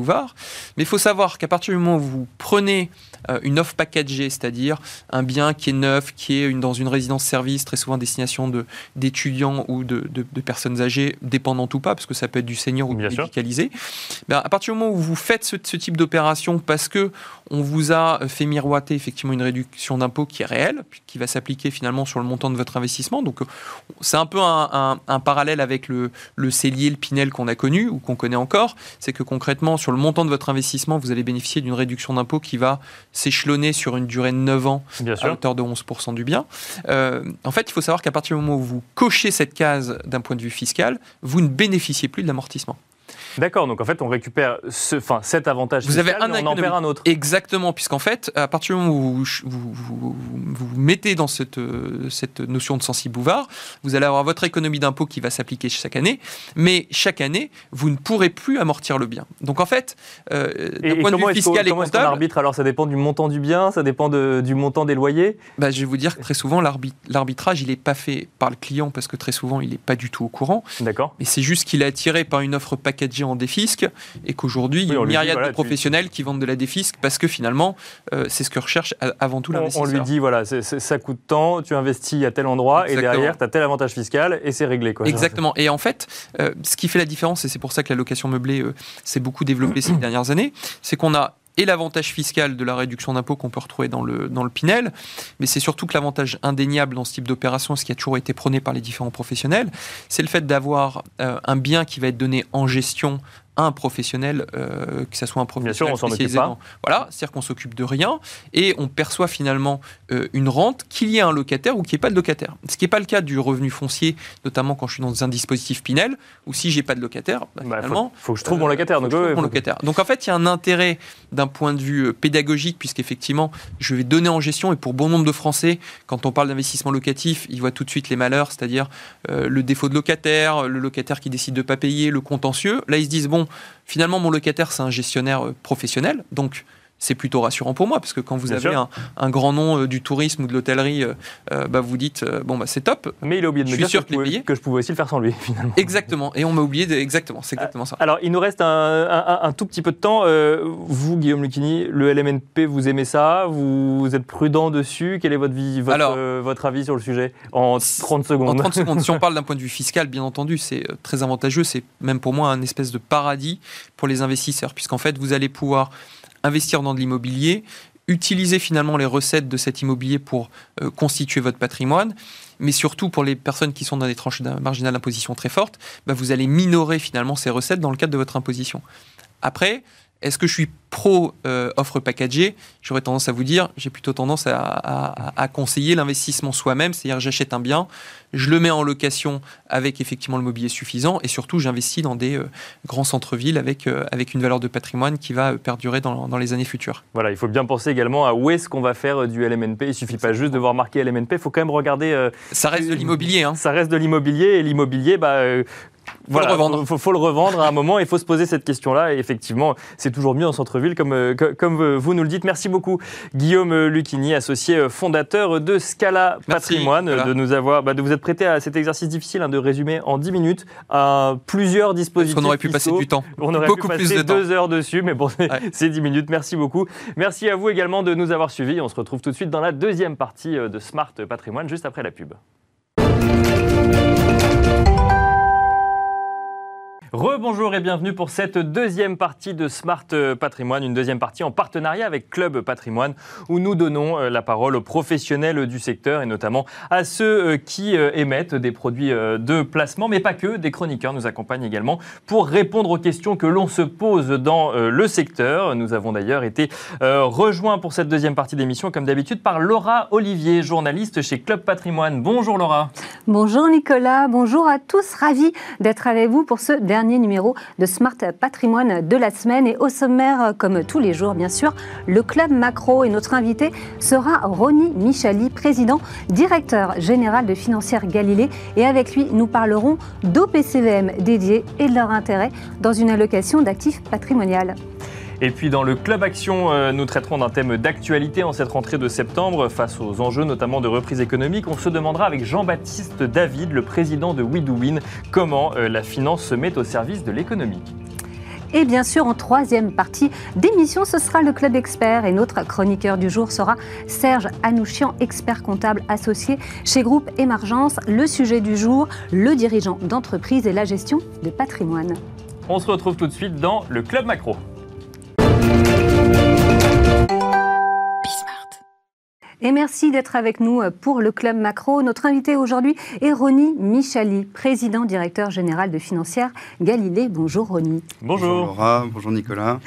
Mais il faut savoir qu'à partir du moment où vous prenez euh, une offre packagée, c'est-à-dire un bien qui est neuf, qui est une, dans une résidence-service, très souvent destination d'étudiants ou de, de, personnes âgées, dépendantes ou pas, parce que ça peut être du senior ou médicalisé. Ben, à partir du moment où vous faites ce, ce type d'opération parce que on vous a fait miroiter effectivement une réduction d'impôt qui est réelle, qui va s'appliquer finalement sur le montant de votre investissement. Donc c'est un peu un, parallèle avec le, le Célier, le Pinel qu'on a connu ou qu'on connaît encore. C'est que concrètement, sur le montant de votre investissement, vous allez bénéficier d'une réduction d'impôt qui va s'échelonner sur une durée de 9 ans à hauteur de 11% du bien. Euh, en fait, il faut savoir qu'à partir du moment où vous cochez cette case d'un point de vue fiscal, vous ne bénéficiez plus de l'amortissement. D'accord, donc en fait, on récupère ce, enfin, cet avantage vous avez un mais on en perd un autre. Exactement, puisqu'en fait, à partir du moment où vous vous, vous, mettez dans cette, cette notion de sensi bouvard, vous allez avoir votre économie d'impôt qui va s'appliquer chaque année, mais chaque année, vous ne pourrez plus amortir le bien. Donc en fait, euh, d'un point de vue fiscal et comptable... arbitre? Alors ça dépend du montant du bien, ça dépend de, du montant des loyers? Bah, Je vais vous dire que très souvent, l'arbitrage, il n'est pas fait par le client, parce que très souvent, il n'est pas du tout au courant. D'accord. Mais c'est juste qu'il est attiré par une offre packagée en défisque et qu'aujourd'hui, il y a une myriade de professionnels qui vendent de la défisque parce que finalement, euh, c'est ce que recherche avant tout l'investisseur. On lui dit, voilà, ça coûte tant, tu investis à tel endroit et derrière, tu as tel avantage fiscal et c'est réglé. Quoi. Exactement. Et en fait, euh, ce qui fait la différence, et c'est pour ça que la location meublée euh, s'est beaucoup développée ces (clears throat) dernières années, c'est qu'on a et l'avantage fiscal de la réduction d'impôt qu'on peut retrouver dans le, dans Pinel, mais c'est surtout que l'avantage indéniable dans ce type d'opération, ce qui a toujours été prôné par les différents professionnels, c'est le fait d'avoir euh, un bien qui va être donné en gestion un professionnel, euh, que ce soit un professionnel Bien sûr, on Voilà, c'est-à-dire qu'on s'occupe de rien et on perçoit finalement euh, une rente qu'il y ait un locataire ou qu'il n'y ait pas de locataire. Ce qui n'est pas le cas du revenu foncier, notamment quand je suis dans un dispositif Pinel, ou si j'ai pas de locataire, bah, bah finalement, faut, que je trouve mon locataire. donc, mon locataire. donc en fait, il y a un intérêt d'un point de vue euh, pédagogique, puisqu'effectivement, je vais donner en gestion et pour bon nombre de Français, quand on parle d'investissement locatif, ils voient tout de suite les malheurs, c'est-à-dire le défaut de locataire, le locataire qui décide de ne pas payer, le contentieux. Là, ils se disent bon finalement, mon locataire, c'est un gestionnaire euh, professionnel, donc c'est plutôt rassurant pour moi, parce que quand vous avez un, grand nom euh, du tourisme ou de l'hôtellerie, euh, bah, vous dites, bon, bah, c'est top. Mais il a oublié de me dire que, je pouvais aussi le faire sans lui, (laughs) finalement. Exactement, et on m'a oublié, de... exactement, c'est exactement ça. Alors, il nous reste un, tout petit peu de temps. vous, Guillaume Lucchini, le LMNP, vous aimez ça? Vous êtes prudent dessus? Quel est votre, vie, votre, votre avis sur le sujet En 30 secondes? En 30 secondes. si on (laughs) parle d'un point de vue fiscal, bien entendu, c'est très avantageux. C'est même pour moi un espèce de paradis pour les investisseurs, puisqu'en fait, vous allez pouvoir investir dans de l'immobilier, utiliser finalement les recettes de cet immobilier pour euh, constituer votre patrimoine, mais surtout pour les personnes qui sont dans des tranches marginales d'imposition très fortes, bah, vous allez minorer finalement ces recettes dans le cadre de votre imposition. Après, est-ce que je suis pro euh, offre packagée? J'aurais tendance à vous dire, j'ai plutôt tendance à, conseiller l'investissement soi-même, c'est-à-dire j'achète un bien, je le mets en location avec effectivement le mobilier suffisant et surtout j'investis dans des euh, grands centres-villes avec, euh, avec une valeur de patrimoine qui va perdurer dans, dans, les années futures. Voilà, il faut bien penser également à où est-ce qu'on va faire du LMNP. Il suffit pas juste de voir marqué LMNP, il faut quand même regarder. ça reste de l'immobilier. Hein. Ça reste de l'immobilier et l'immobilier, bah, faut le revendre. Faut, faut, le revendre à un moment. Il faut se poser cette question-là. Et effectivement, c'est toujours mieux en centre-ville, comme, euh, comme vous nous le dites. Merci beaucoup, Guillaume Lucchini, associé fondateur de Scala Patrimoine, de nous avoir, bah, de vous être prêté à cet exercice difficile hein, de résumer en 10 minutes à plusieurs dispositifs. Parce on aurait pu passer du temps. On aurait Beaucoup pu passer plus de deux heures dessus, mais bon, c'est 10 minutes. Merci beaucoup. Merci à vous également de nous avoir suivis. On se retrouve tout de suite dans la deuxième partie euh, de Smart Patrimoine, juste après la pub. Rebonjour et bienvenue pour cette deuxième partie de Smart Patrimoine, une deuxième partie en partenariat avec Club Patrimoine où nous donnons euh, la parole aux professionnels du secteur et notamment à ceux euh, qui euh, émettent des produits de placement, mais pas que, des chroniqueurs nous accompagnent également pour répondre aux questions que l'on se pose dans le secteur. Nous avons d'ailleurs été rejoints pour cette deuxième partie d'émission comme d'habitude par Laura Olivier, journaliste chez Club Patrimoine. Bonjour Laura. Bonjour Nicolas, bonjour à tous, ravi d'être avec vous pour ce dernier numéro de Smart Patrimoine de la semaine. Et au sommaire, comme tous les jours, bien sûr, le Club Macro. Et notre invité sera Ronny Michali, président, directeur général de Financière Galilée. Et avec lui, nous parlerons d'OPCVM dédiés et de leur intérêt dans une allocation d'actifs patrimoniales. Et puis dans le Club Action, euh, nous traiterons d'un thème d'actualité en cette rentrée de septembre. Face aux enjeux notamment de reprise économique, on se demandera avec Jean-Baptiste David, le président de WeDoWin, comment euh, la finance se met au service de l'économie. Et bien sûr, en troisième partie d'émission, ce sera le Club Expert. Et notre chroniqueur du jour sera Serge Anouchian, expert comptable associé chez Groupe Émergence. Le sujet du jour, le dirigeant d'entreprise et la gestion de patrimoine. On se retrouve tout de suite dans le Club Macro. Thank you. Et merci d'être avec nous pour le Club Macro. Notre invité aujourd'hui est Ronnie Michali, président directeur général de Financière Galilée. Bonjour Ronnie. Bonjour. Bonjour Laura, bonjour Nicolas.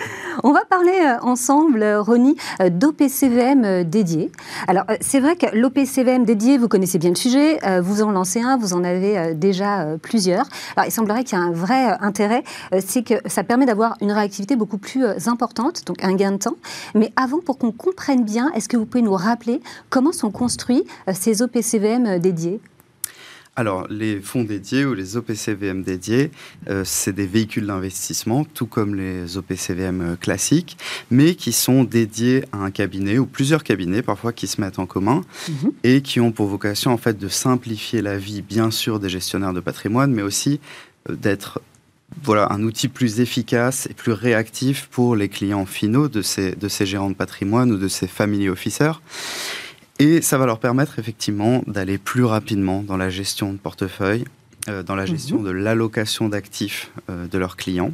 On va parler euh, ensemble, Ronnie, euh, d'OPCVM euh, dédié. Alors, c'est vrai que l'OPCVM dédié, vous connaissez bien le sujet, vous en lancez un, vous en avez déjà plusieurs. Alors, il semblerait qu'il y a un vrai intérêt, c'est que ça permet d'avoir une réactivité beaucoup plus importante, donc un gain de temps. Mais avant, pour qu'on comprenne bien, est-ce que vous pouvez nous rappeler comment sont construits ces OPCVM dédiés? Alors, les fonds dédiés ou les OPCVM dédiés, euh, c'est des véhicules d'investissement, tout comme les OPCVM euh, classiques, mais qui sont dédiés à un cabinet ou plusieurs cabinets, parfois qui se mettent en commun Mhm. et qui ont pour vocation en fait de simplifier la vie, bien sûr, des gestionnaires de patrimoine, mais aussi euh, d'être voilà, un outil plus efficace et plus réactif pour les clients finaux de ces, de ces gérants de patrimoine ou de ces family officers. Et ça va leur permettre effectivement d'aller plus rapidement dans la gestion de portefeuille, euh, dans la gestion de l'allocation d'actifs euh, de leurs clients,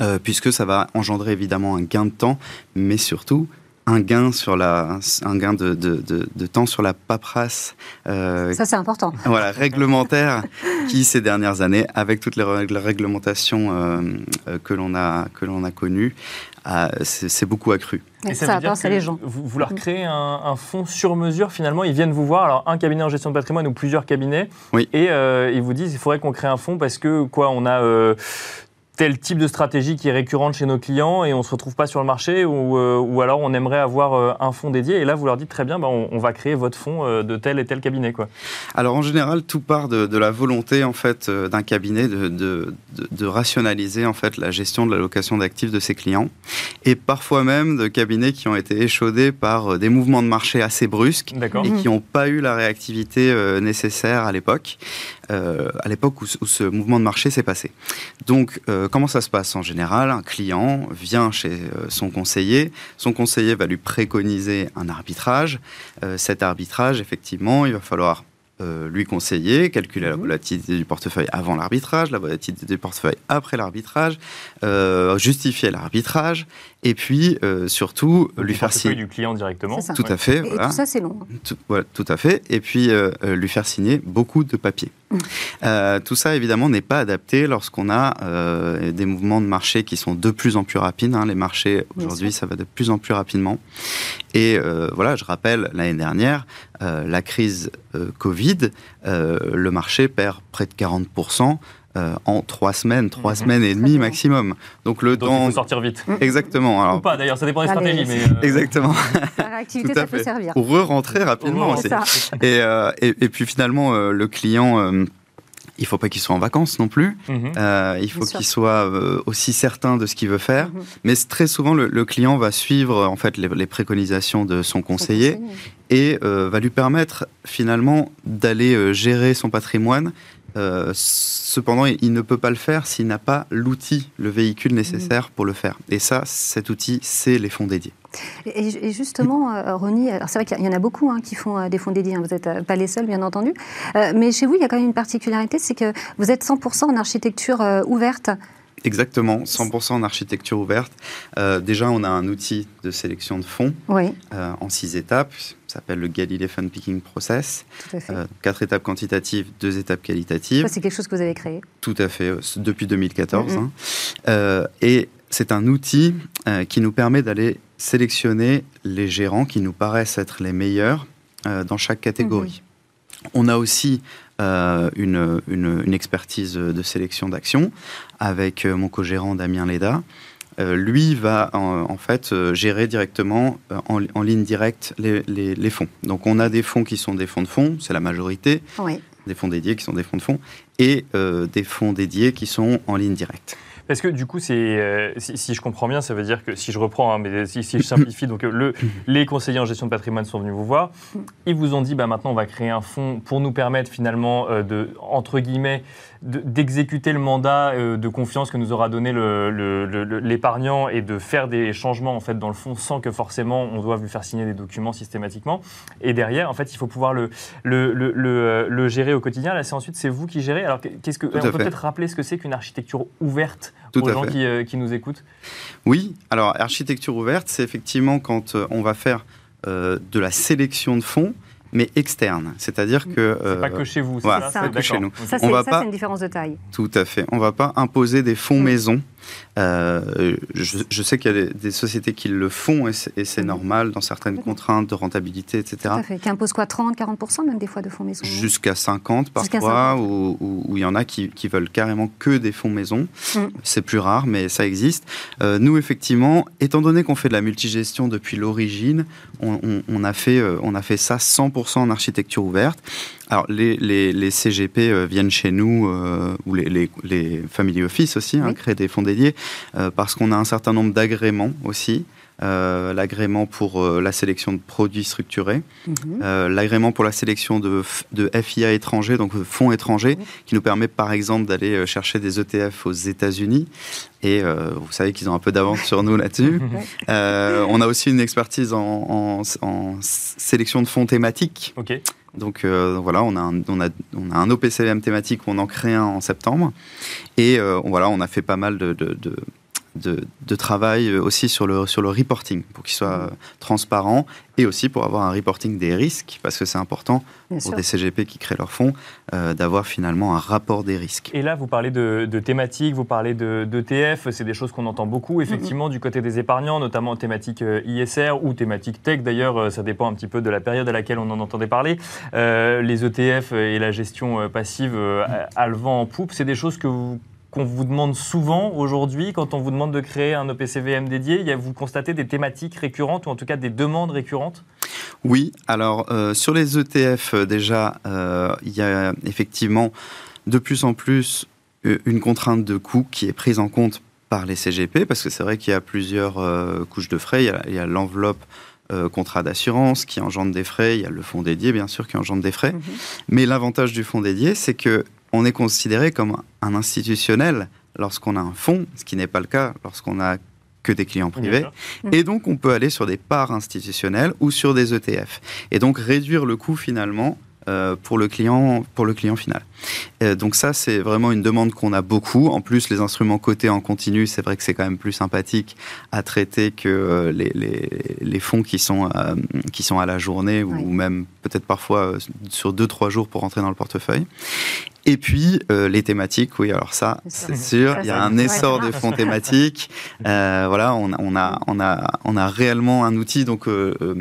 euh, puisque ça va engendrer évidemment un gain de temps, mais surtout un gain sur la, un gain de, de- de- de temps sur la paperasse euh, Ça, c'est important. voilà, réglementaire qui, ces dernières années, avec toutes les réglementations euh, euh, que l'on a, que l'on a connues, c'est beaucoup accru. Et ça veut dire que les gens. Vous, vous leur créez un, un fonds sur mesure finalement. Ils viennent vous voir, alors un cabinet en gestion de patrimoine ou plusieurs cabinets, Oui. et euh, ils vous disent il faudrait qu'on crée un fonds parce que quoi, on a euh, tel type de stratégie qui est récurrente chez nos clients et on se retrouve pas sur le marché ou, euh, ou alors on aimerait avoir euh, un fonds dédié. Et là, vous leur dites très bien, bah, on, on va créer votre fonds euh, de tel et tel cabinet quoi. Alors en général, tout part de, de la volonté en fait euh, d'un cabinet de, de, de- de rationaliser en fait la gestion de l'allocation d'actifs de ses clients, et parfois même de cabinets qui ont été échaudés par euh, des mouvements de marché assez brusques et qui n'ont pas eu la réactivité euh, nécessaire à l'époque, euh, à l'époque où, ce- où ce mouvement de marché s'est passé. Donc, euh, comment ça se passe en général? Un client vient chez euh, son conseiller, son conseiller va lui préconiser un arbitrage. Euh, cet arbitrage, effectivement, il va falloir euh, lui conseiller, calculer la Mhm. volatilité du portefeuille avant l'arbitrage, la volatilité du portefeuille après l'arbitrage, euh, justifier l'arbitrage, et puis euh, surtout Donc, lui faire signer. du client directement. Tout à fait, Et voilà. tout ça, c'est long. Tout, voilà, tout à fait. Et puis euh, euh, lui faire signer beaucoup de papiers. Euh, tout ça, évidemment, n'est pas adapté lorsqu'on a euh, des mouvements de marché qui sont de plus en plus rapides. hein. Les marchés, aujourd'hui, ça va de plus en plus rapidement. Et euh, voilà, je rappelle, l'année dernière, la crise Covid, le marché perd près de 40%. Euh, en trois semaines, trois Mhm. semaines et demie maximum. Donc le Donc il temps, faut sortir vite. exactement. Ou Alors, pas d'ailleurs, ça dépend des Ah, stratégies. Mais, euh, exactement. (laughs) La réactivité, Tout à ça peut fait. servir. Pour re-rentrer rapidement. (laughs) Et, euh, et, et puis finalement, euh, le client, euh, il faut pas qu'il soit en vacances non plus. mhm. Euh, il faut qu'il soit euh, aussi certain de ce qu'il veut faire. Mhm. Mais très souvent, le, le client va suivre en fait les, les préconisations de son conseiller et euh, va lui permettre finalement d'aller euh, gérer son patrimoine. Euh, cependant, il, ne peut pas le faire s'il n'a pas l'outil, le véhicule nécessaire pour le faire. Et ça, cet outil, c'est les fonds dédiés. Et, justement, euh, Ronnie, c'est vrai qu'il y en a beaucoup hein, qui font euh, des fonds dédiés, hein, vous n'êtes pas les seuls, bien entendu. Mais chez vous, il y a quand même une particularité, c'est que vous êtes 100% en architecture ouverte. Exactement, 100% en architecture ouverte. Euh, déjà, on a un outil de sélection de fonds Oui, euh, en six étapes. Ça s'appelle le Galilée Fund Picking Process. tout à fait. Euh, quatre étapes quantitatives, deux étapes qualitatives. Ça, c'est quelque chose que vous avez créé. Tout à fait, depuis 2014. Mhm. hein. Et c'est un outil qui nous permet d'aller sélectionner les gérants qui nous paraissent être les meilleurs dans chaque catégorie. On a aussi euh, une, une- une expertise de sélection d'actions avec euh, mon co-gérant Damien Leda. Euh, lui va en, en fait euh, gérer directement euh, en, en ligne directe les, les- les fonds. Donc on a des fonds qui sont des fonds de fonds, c'est la majorité, Oui. des fonds dédiés qui sont des fonds de fonds, et des fonds dédiés qui sont en ligne directe. Parce que du coup, euh, si, si je comprends bien, ça veut dire que si je reprends, hein, mais si, si je simplifie, donc euh, le, les conseillers en gestion de patrimoine sont venus vous voir. Ils vous ont dit, bah, maintenant, on va créer un fonds pour nous permettre finalement euh, de, entre guillemets, d'exécuter le mandat euh, de confiance que nous aura donné l'épargnant et de faire des changements en fait dans le fond sans que forcément on doive lui faire signer des documents systématiquement. Et derrière, en fait, il faut pouvoir le, le, le, le, euh, gérer au quotidien. Là, c'est ensuite c'est vous qui gérez. Alors, qu'est-ce que Tout on peut peut-être rappeler ce que c'est qu'une architecture ouverte Tout aux gens qui, euh, qui nous écoutent? Oui, alors architecture ouverte, c'est effectivement quand on va faire euh, de la sélection de fonds, mais externe. C'est-à-dire que... C'est euh, pas que chez vous. c'est voilà, ça, pas c'est que chez nous. Ça, c'est On va ça, pas- c'est une différence de taille. Tout à fait. On ne va pas imposer des fonds Mm. maison. Euh, je, je sais qu'il y a des, sociétés qui le font et c'est normal dans certaines contraintes de rentabilité, etc. Tout à fait. Qui impose quoi 30, 40% même des fois de fonds maison Jusqu'à 50 Jusqu'à parfois, 50. où il y en a qui, qui veulent carrément que des fonds maison. Mm. C'est plus rare, mais ça existe. Euh, nous, effectivement, étant donné qu'on fait de la multigestion depuis l'origine, on, on- on a fait, euh, on a fait ça 100% en architecture ouverte. Alors, les, les- les CGP euh, viennent chez nous, euh, ou les, les, les family office aussi, hein, Oui. créer des fonds dédiés, euh, parce qu'on a un certain nombre d'agréments aussi. Euh, l'agrément pour euh, la sélection de produits structurés, Mhm. euh, l'agrément pour la sélection de, de FIA étrangers, donc de fonds étrangers, Oui. qui nous permet par exemple d'aller euh, chercher des ETF aux États-Unis. Et euh, vous savez qu'ils ont un peu d'avance sur nous là-dessus. (laughs) Ouais. Euh, on a aussi une expertise en, en- en sélection de fonds thématiques. Donc euh, voilà, on a, un, on, a, on a un OPCVM thématique, on en crée un en septembre. Et euh, voilà, on a fait pas mal de, de, de, de- de travail euh, aussi sur le, sur le reporting, pour qu'il soit euh, transparent, et aussi pour avoir un reporting des risques, parce que c'est important Bien pour sûr. des CGP qui créent leurs fonds, euh, d'avoir finalement un rapport des risques. Et là, vous parlez de, de thématiques, vous parlez de d'ETF, c'est des choses qu'on entend beaucoup, effectivement, du côté des épargnants, notamment en thématique ISR ou thématique tech. D'ailleurs, ça dépend un petit peu de la période à laquelle on en entendait parler. Euh, les ETF et la gestion passive a- a le vent en poupe, c'est des choses que vous qu'on vous demande souvent aujourd'hui quand on vous demande de créer un OPCVM dédié Il y a- Vous constatez des thématiques récurrentes ou en tout cas des demandes récurrentes? Oui, alors euh, sur les ETF, euh, déjà, euh, il y a effectivement de plus en plus une contrainte de coût qui est prise en compte par les CGP, parce que c'est vrai qu'il y a plusieurs euh, couches de frais. Il y a- l'enveloppe euh, contrat d'assurance qui engendre des frais, il y a le fonds dédié, bien sûr, qui engendre des frais. Mhm. Mais l'avantage du fonds dédié, c'est que on est considéré comme un institutionnel lorsqu'on a un fonds, ce qui n'est pas le cas lorsqu'on a que des clients privés. Et donc, on peut aller sur des parts institutionnelles ou sur des ETF. Et donc, réduire le coût finalement euh, pour, le client, pour le client final. Euh, donc ça, c'est vraiment une demande qu'on a beaucoup. En plus, les instruments cotés en continu, c'est vrai que c'est quand même plus sympathique à traiter que euh, les, les, les fonds qui sont, qui sont à la journée ou Oui. même peut-être parfois sur deux, trois jours pour rentrer dans le portefeuille. Et puis, euh, les thématiques, oui, alors ça, c'est sûr, il y a un essor ça de marche. fonds (laughs) thématiques. Euh, voilà, on a, on, a, on, a, on a réellement un outil donc, euh, euh,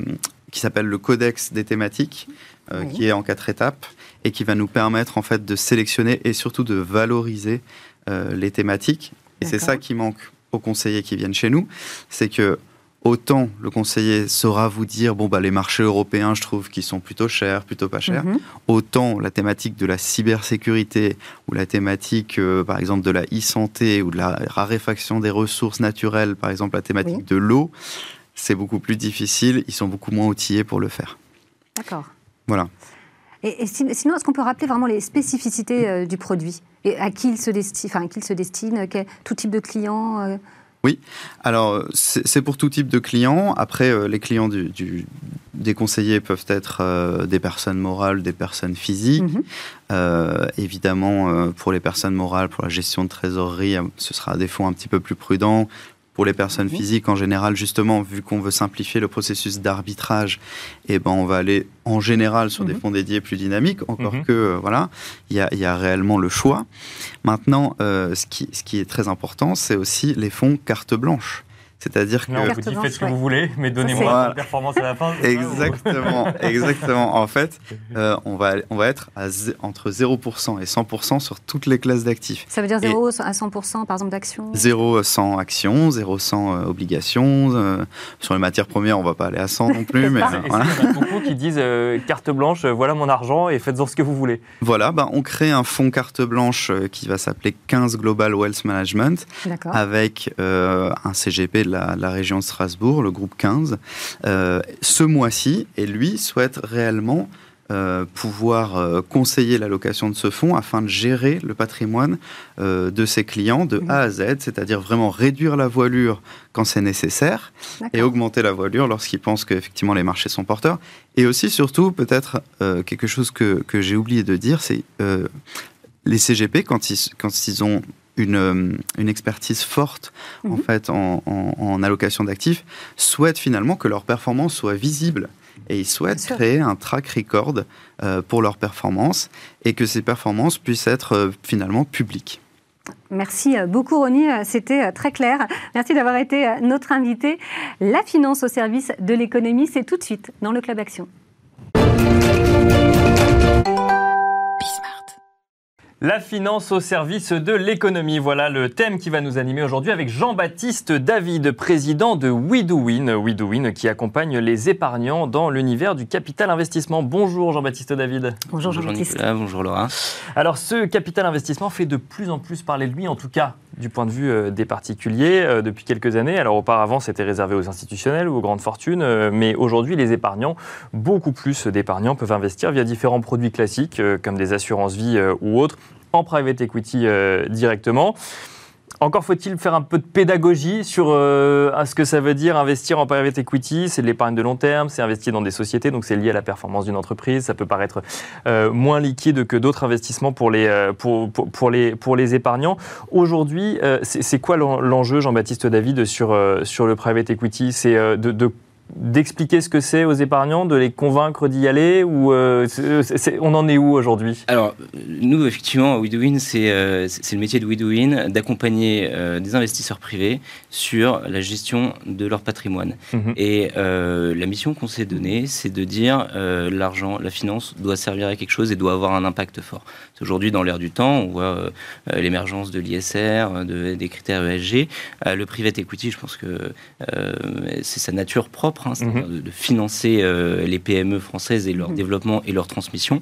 qui s'appelle le Codex des thématiques, euh, Oui. qui est en quatre étapes et qui va nous permettre en fait de sélectionner et surtout de valoriser euh, les thématiques. Et c'est ça qui manque aux conseillers qui viennent chez nous, c'est que autant le conseiller saura vous dire bon bah les marchés européens je trouve qu'ils sont plutôt chers, plutôt pas chers, Mhm. autant la thématique de la cybersécurité ou la thématique, euh, par exemple, de la e-santé ou de la raréfaction des ressources naturelles, par exemple, la thématique Oui. de l'eau, c'est beaucoup plus difficile. Ils sont beaucoup moins outillés pour le faire. D'accord. Voilà. Et, et sin- sinon, est-ce qu'on peut rappeler vraiment les spécificités euh, du produit? Et à qui il se destine, enfin, à qui il se destine, quel- tout type de client euh, Alors, euh, c'est pour tout type de clients. Après, euh, les clients du, du- des conseillers peuvent être euh, des personnes morales, des personnes physiques. mhm. Euh, évidemment, pour les personnes morales, pour la gestion de trésorerie, ce sera des fonds un petit peu plus prudents. Pour les personnes Mhm. physiques, en général, justement, vu qu'on veut simplifier le processus d'arbitrage, eh ben, on va aller en général sur des Mhm. fonds dédiés plus dynamiques. Encore Mhm. que, euh, voilà, il y a, y a réellement le choix. Maintenant, euh, ce, qui, ce qui est très important, c'est aussi les fonds carte blanche. C'est-à-dire que... Vous Carte dit blanche, faites ce que vous voulez, mais donnez-moi c'est- la performance à la fin. Exactement, (laughs) exactement. En fait, euh, on, va, on va être à entre 0% et 100% sur toutes les classes d'actifs. Ça veut dire Et- 0 à 100% par exemple d'actions? 0 sans actions, 0 sans euh, obligations. euh, sur les matières premières, on va pas aller à 100 non plus, (laughs) mais euh, Et voilà. il y en a beaucoup qui disent euh, carte blanche, euh, voilà mon argent et faites-en ce que vous voulez. Voilà, bah, on crée un fonds carte blanche euh, qui va s'appeler 15 Global Wealth Management D'accord. avec euh, un CGP de la, région de Strasbourg, le groupe 15, euh, ce mois-ci, et lui souhaite réellement euh, pouvoir euh, conseiller l'allocation de ce fonds afin de gérer le patrimoine euh, de ses clients de A à Z, c'est-à-dire vraiment réduire la voilure quand c'est nécessaire et augmenter la voilure lorsqu'ils pensent qu'effectivement les marchés sont porteurs. Et aussi, surtout, peut-être quelque chose que, que j'ai oublié de dire, c'est les CGP, quand ils, quand ils ont une, euh, une expertise forte en Mhm. fait en, en- en allocation d'actifs, souhaitent finalement que leur performance soit visible. Et ils souhaitent créer un track record euh, pour leur performance et que ces performances puissent être euh, finalement publiques. Merci beaucoup Ronnie, Euh, c'était très clair. Merci d'avoir été notre invité. La finance au service de l'économie, c'est tout de suite dans le Club Action. La finance au service de l'économie, voilà le thème qui va nous animer aujourd'hui avec Jean-Baptiste David, président de WeDoWin, WeDoWin qui accompagne les épargnants dans l'univers du capital investissement. Bonjour Jean-Baptiste David. Bonjour Jean-Baptiste. Bonjour Laura. Alors ce capital investissement fait de plus en plus parler de lui, en tout cas du point de vue euh, des particuliers euh, depuis quelques années. Alors auparavant c'était réservé aux institutionnels ou aux grandes fortunes, euh, mais aujourd'hui les épargnants, beaucoup plus d'épargnants peuvent investir via différents produits classiques comme des assurances vie ou autres en private equity euh, directement. Encore faut-il faire un peu de pédagogie sur euh, ce que ça veut dire investir en private equity. C'est de l'épargne de long terme, c'est investir dans des sociétés, donc c'est lié à la performance d'une entreprise. Ça peut paraître euh, moins liquide que d'autres investissements pour les, pour, pour, les, pour les épargnants. Aujourd'hui, c'est quoi l'en- l'enjeu, Jean-Baptiste David, sur, sur le private equity? C'est de d'expliquer ce que c'est aux épargnants, de les convaincre d'y aller ou euh, c'est- c'est- on en est où aujourd'hui? Alors, nous, effectivement, à WeDoWin, c'est euh, c'est le métier de WeDoWin d'accompagner euh, des investisseurs privés sur la gestion de leur patrimoine. Mhm. Et euh, la mission qu'on s'est donnée, c'est de dire l'argent, la finance doit servir à quelque chose et doit avoir un impact fort. Parce qu'Aujourd'hui, dans l'ère du temps, on voit l'émergence de l'ISR, de, des critères ESG. Le private equity, je pense que c'est sa nature propre, hein, c'est-à-dire de, de financer euh, les PME françaises et leur Mhm. développement et leur transmission.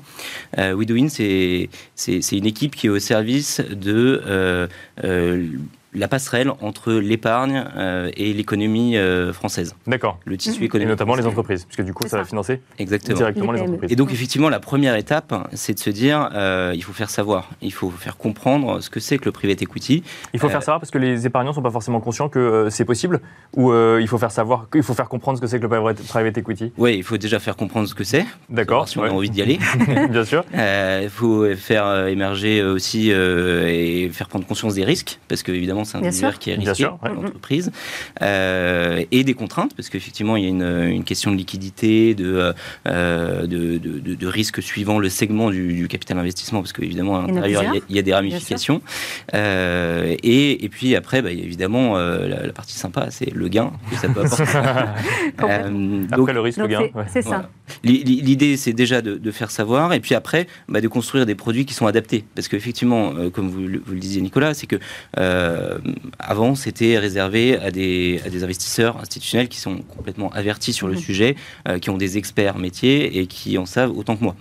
Euh, WeDoWin, c'est c'est c'est une équipe qui est au service de euh, euh, la passerelle entre l'épargne euh, et l'économie euh, française, D'accord. le tissu. Et économique. notamment les entreprises, puisque du coup, ça va financer Exactement. directement Les entreprises. Et donc effectivement, la première étape, c'est de se dire, euh, il faut faire savoir, il faut faire comprendre ce que c'est que le private equity. Il faut Euh, faire savoir parce que les épargnants sont pas forcément conscients que euh, c'est possible ou euh, il faut faire savoir, il faut faire comprendre ce que c'est que le private- private equity. Oui, il faut déjà faire comprendre ce que c'est. D'accord. Si on ouais. a envie d'y aller. (laughs) Bien sûr. Euh, Il faut faire émerger aussi euh, et faire prendre conscience des risques, parce que évidemment c'est un Bien univers sûr. qui est Bien risqué ouais. pour l'entreprise, Euh, et des contraintes, parce qu'effectivement il y a une, une question de liquidité, de, euh, de, de, de- de risque suivant le segment du, du capital investissement, parce qu'évidemment à l'intérieur il y, a- plusieurs. il y a des ramifications. Euh, et, et puis après, bah, il y a évidemment euh, la, la partie sympa, c'est le gain que ça peut (laughs) apporter. (laughs) Euh, donc, Après le risque, le gain. c'est ouais. ça. L'idée, c'est déjà de, de faire savoir, et puis après, bah, de construire des produits qui sont adaptés. Parce qu'effectivement, euh, comme vous, le- vous le disiez, Nicolas, c'est que euh, avant, c'était réservé à des, à des investisseurs institutionnels qui sont complètement avertis sur le Mhm. sujet, euh, qui ont des experts métiers et qui en savent autant que moi.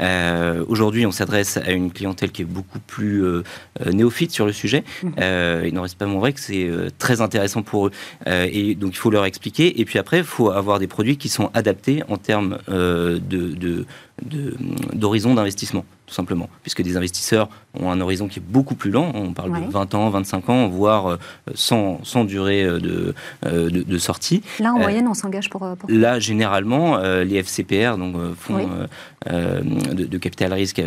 Euh, Aujourd'hui, on s'adresse à une clientèle qui est beaucoup plus euh, euh, néophyte sur le sujet. Euh, il n'en reste pas moins vrai que c'est euh, très intéressant pour eux. Euh, et donc, il faut leur expliquer. Et puis après, il faut avoir des produits qui sont adaptés en termes euh, de, de- de- d'horizon d'investissement, tout simplement. Puisque des investisseurs ont un horizon qui est beaucoup plus lent. On parle Ouais. de 20 ans, 25 ans, voire euh, sans, sans durée euh, de, euh, de, de sortie. Là, en Euh, moyenne, on s'engage pour, pour... Là, généralement, euh, les FCPR, donc fonds Oui. euh, de, de capital risque,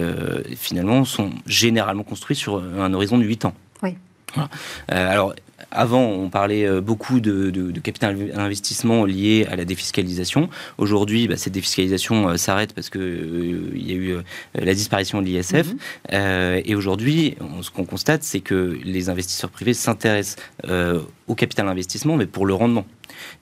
finalement, sont généralement construits sur un horizon de 8 ans. Oui. Voilà. Alors, avant, on parlait euh, beaucoup de, de, de, capital investissement lié à la défiscalisation. Aujourd'hui, bah, cette défiscalisation s'arrête parce qu'il il y a eu la disparition de l'ISF. Mhm. et aujourd'hui, ce qu'on constate, c'est que les investisseurs privés s'intéressent au capital investissement, mais pour le rendement.